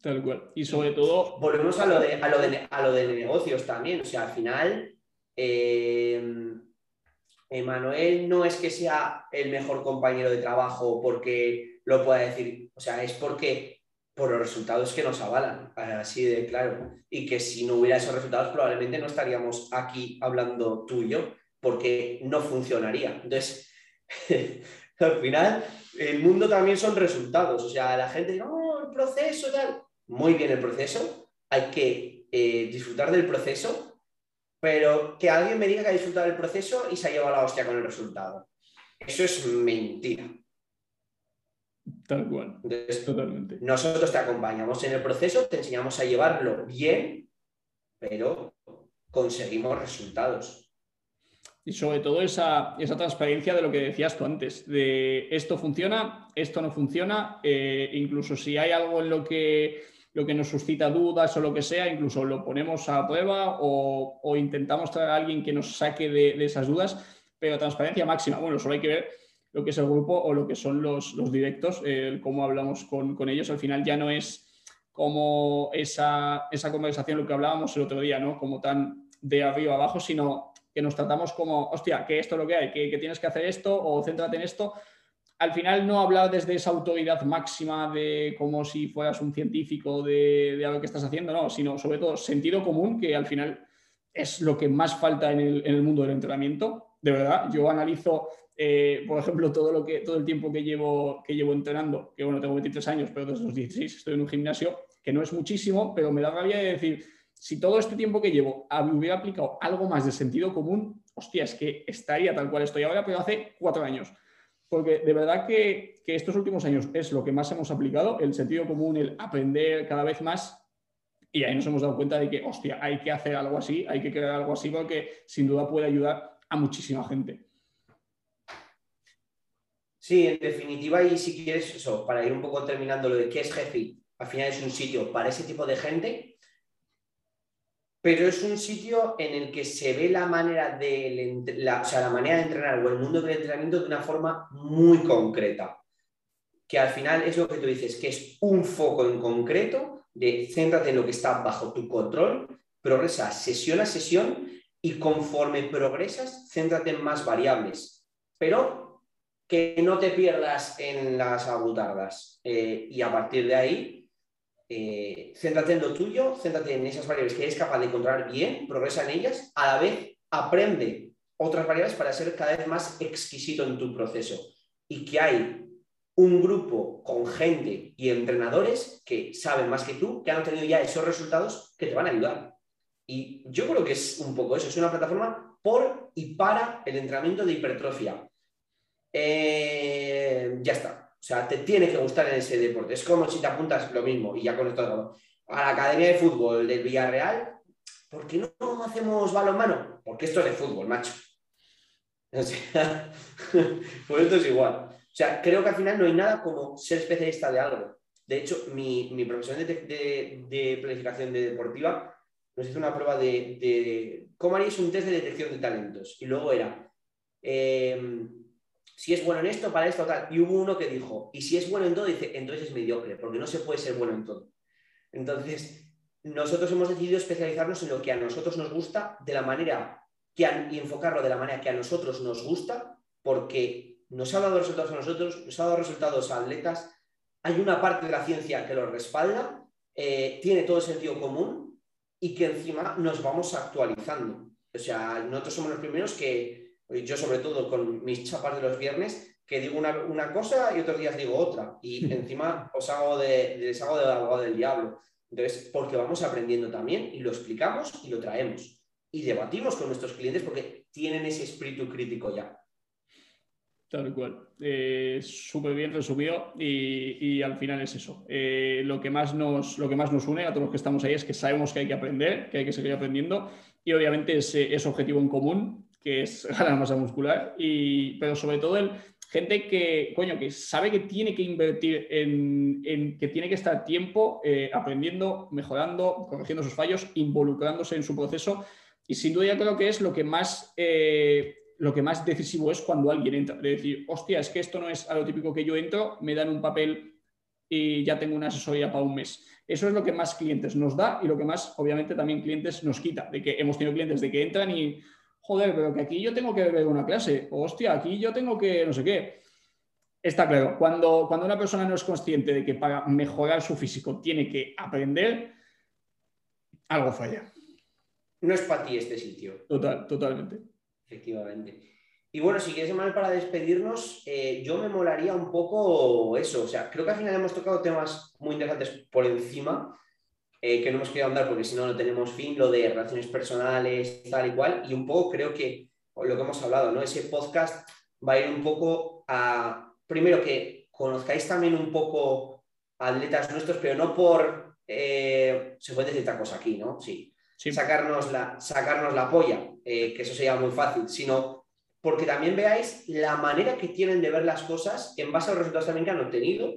Tal cual. Y sobre todo. Volvemos a lo de, a lo de, a lo de negocios también. O sea, al final, eh, Emanuel no es que sea el mejor compañero de trabajo porque lo pueda decir. O sea, es porque por los resultados que nos avalan, así de claro. Y que si no hubiera esos resultados, probablemente no estaríamos aquí hablando tú y yo, porque no funcionaría. Entonces, al final, el mundo también son resultados. O sea, la gente dice, no, el proceso, tal muy bien el proceso, hay que eh, disfrutar del proceso, pero que alguien me diga que ha disfrutado del proceso y se ha llevado la hostia con el resultado. Eso es mentira. Tal cual. Totalmente. Nosotros te acompañamos en el proceso, te enseñamos a llevarlo bien, pero conseguimos resultados. Y sobre todo esa, transparencia de lo que decías tú antes, de esto funciona, esto no funciona, eh, incluso si hay algo en lo que lo que nos suscita dudas o lo que sea, incluso lo ponemos a prueba o, intentamos traer a alguien que nos saque de, esas dudas, pero transparencia máxima. Bueno, solo hay que ver lo que es el grupo o lo que son los, directos, cómo hablamos con, ellos. Al final ya no es como esa, esa conversación, lo que hablábamos el otro día, ¿no? Como tan de arriba abajo, sino que nos tratamos como, hostia, que esto es lo que hay, que, que tienes que hacer esto o céntrate en esto al final no hablar desde esa autoridad máxima de como si fueras un científico de, algo que estás haciendo, no, sino sobre todo sentido común, que al final es lo que más falta en el, mundo del entrenamiento. De verdad, yo analizo, eh, por ejemplo, todo, lo que, todo el tiempo que llevo, que llevo entrenando, que bueno, tengo 23 años, pero desde los 16 estoy en un gimnasio, que no es muchísimo, pero me da rabia de decir, si todo este tiempo que llevo hubiera aplicado algo más de sentido común, hostia, es que estaría tal cual estoy ahora, pero hace cuatro años porque de verdad que, estos últimos años es lo que más hemos aplicado, el sentido común, el aprender cada vez más. Y ahí nos hemos dado cuenta de que, hostia, hay que hacer algo así, hay que crear algo así porque sin duda puede ayudar a muchísima gente. Sí, en definitiva, y si quieres eso, para ir un poco terminando lo de qué es Jefi, al final es un sitio para ese tipo de gente pero es un sitio en el que se ve la manera de, la, la manera de entrenar o el mundo del entrenamiento de una forma muy concreta. Que al final es lo que tú dices, que es un foco en concreto de céntrate en lo que está bajo tu control, progresa sesión a sesión y conforme progresas, céntrate en más variables. Pero que no te pierdas en las agutardas. Eh, y a partir de ahí, eh, céntrate en lo tuyo, céntrate en esas variables que eres capaz de encontrar bien, progresa en ellas, a la vez aprende otras variables para ser cada vez más exquisito en tu proceso. Y que hay un grupo con gente y entrenadores que saben más que tú, que han tenido ya esos resultados que te van a ayudar. Y yo creo que es un poco eso, es una plataforma por y para el entrenamiento de hipertrofia. Eh, ya está. O sea, te tiene que gustar en ese deporte. Es como si te apuntas lo mismo y ya con esto a la Academia de Fútbol del Villarreal. ¿Por qué no hacemos balonmano? Porque esto es de fútbol, macho. O sea, pues esto es igual. O sea, creo que al final no hay nada como ser especialista de algo. De hecho, mi, mi profesor de, planificación de deportiva nos hizo una prueba de, cómo harías un test de detección de talentos. Y luego era, eh, si es bueno en esto, para esto, tal. Y hubo uno que dijo, y si es bueno en todo, dice, entonces es mediocre, porque no se puede ser bueno en todo. Entonces, nosotros hemos decidido especializarnos en lo que a nosotros nos gusta de la manera que y enfocarlo de la manera que a nosotros nos gusta porque nos ha dado resultados a nosotros, nos ha dado resultados a atletas, hay una parte de la ciencia que los respalda, eh, tiene todo sentido común y que encima nos vamos actualizando. O sea, nosotros somos los primeros que, yo sobre todo con mis chapas de los viernes, que digo una, cosa y otros días digo otra. Y encima os hago de, les hago de abogado del diablo. Entonces, porque vamos aprendiendo también y lo explicamos y lo traemos. Y debatimos con nuestros clientes porque tienen ese espíritu crítico ya. Tal cual. Eh, Súper bien resumido y, al final es eso. Eh, lo, que más nos, lo que más nos une a todos los que estamos ahí es que sabemos que hay que aprender, que hay que seguir aprendiendo y obviamente ese, ese objetivo en común, que es ganar masa muscular, y, pero sobre todo el gente que, coño, que sabe que tiene que invertir en, que tiene que estar tiempo eh, aprendiendo, mejorando, corrigiendo sus fallos, involucrándose en su proceso. Y sin duda yo creo que es lo que más, eh, lo que más decisivo es cuando alguien entra. De decir, hostia, es que esto no es a lo típico que yo entro, me dan un papel y ya tengo una asesoría para un mes. Eso es lo que más clientes nos da y lo que más, obviamente, también clientes nos quita. De que hemos tenido clientes de que entran y joder, pero que aquí yo tengo que ver una clase, hostia, aquí yo tengo que no sé qué. Está claro, cuando, cuando una persona no es consciente de que para mejorar su físico tiene que aprender, algo falla. No es para ti este sitio. Total, totalmente. Efectivamente. Y bueno, si quieres, mal para despedirnos, eh, yo me molaría un poco eso. O sea, creo que al final hemos tocado temas muy interesantes por encima, eh, que no hemos querido andar porque si no, no tenemos fin, lo de relaciones personales, tal y cual, y un poco creo que lo que hemos hablado, ¿no? Ese podcast va a ir un poco a, primero que conozcáis también un poco atletas nuestros, pero no por, eh, se puede decir esta cosa aquí, ¿no? Sí. Sacarnos, la, sacarnos la polla, eh, que eso sería muy fácil, sino porque también veáis la manera que tienen de ver las cosas en base a los resultados también que han obtenido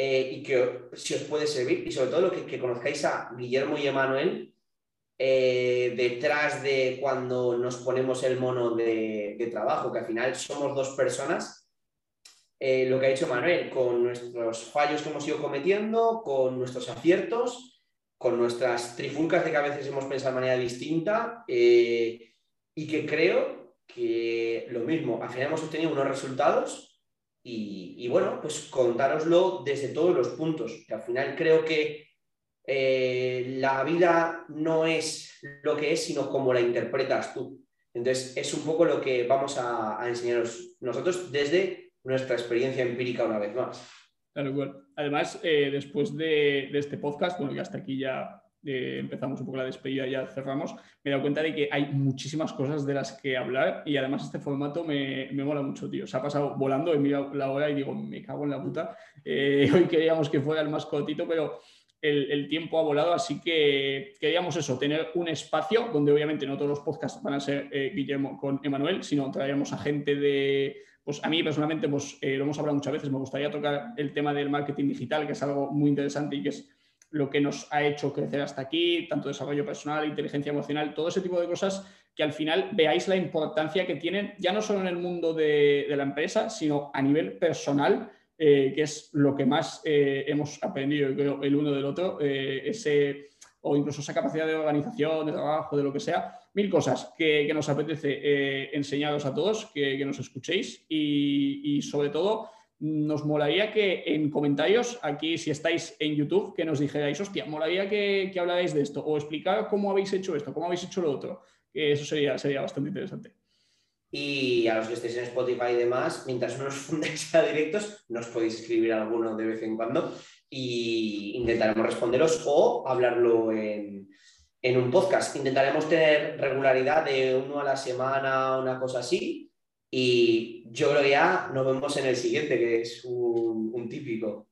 eh, y que si os puede servir y sobre todo lo que, conozcáis a Guillermo y Emanuel eh, detrás de cuando nos ponemos el mono de, trabajo, que al final somos dos personas, eh, lo que ha dicho Manuel, con nuestros fallos que hemos ido cometiendo, con nuestros aciertos, con nuestras trifulcas de que a veces hemos pensado de manera distinta y que creo que lo mismo, al final hemos obtenido unos resultados y, bueno, pues contároslo desde todos los puntos, que al final creo que eh, la vida no es lo que es, sino cómo la interpretas tú. Entonces, es un poco lo que vamos a, enseñaros nosotros desde nuestra experiencia empírica una vez más. Claro, Además, eh, después de, de, este podcast, bueno, que hasta aquí ya empezamos un poco la despedida y ya cerramos, me he dado cuenta de que hay muchísimas cosas de las que hablar y además este formato me, me mola mucho, tío. Se ha pasado volando, he mirado la hora y digo, me cago en la puta. Eh, hoy queríamos que fuera el más cortito, pero el, el, tiempo ha volado, así que queríamos eso, tener un espacio donde obviamente no todos los podcasts van a ser eh, Guillermo con Emanuel, sino traíamos a gente de, pues a mí personalmente, pues eh, lo hemos hablado muchas veces, me gustaría tocar el tema del marketing digital, que es algo muy interesante y que es lo que nos ha hecho crecer hasta aquí, tanto desarrollo personal, inteligencia emocional, todo ese tipo de cosas que al final veáis la importancia que tienen, ya no solo en el mundo de, la empresa, sino a nivel personal, eh, que es lo que más eh, hemos aprendido, creo, el uno del otro, eh, ese, o incluso esa capacidad de organización, de trabajo, de lo que sea, mil cosas que, nos apetece enseñaros a todos, que, nos escuchéis y sobre todo nos molaría que en comentarios, aquí si estáis en YouTube, que nos dijerais, hostia, molaría que, que hablarais de esto o explicar cómo habéis hecho esto, cómo habéis hecho lo otro, eso sería, sería bastante interesante. Y a los que estéis en Spotify y demás, mientras no os fundéis a directos, nos podéis escribir alguno de vez en cuando y intentaremos responderos o hablarlo en, en un podcast. Intentaremos tener regularidad de uno a la semana, una cosa así, y yo creo que ya nos vemos en el siguiente, que es un, típico.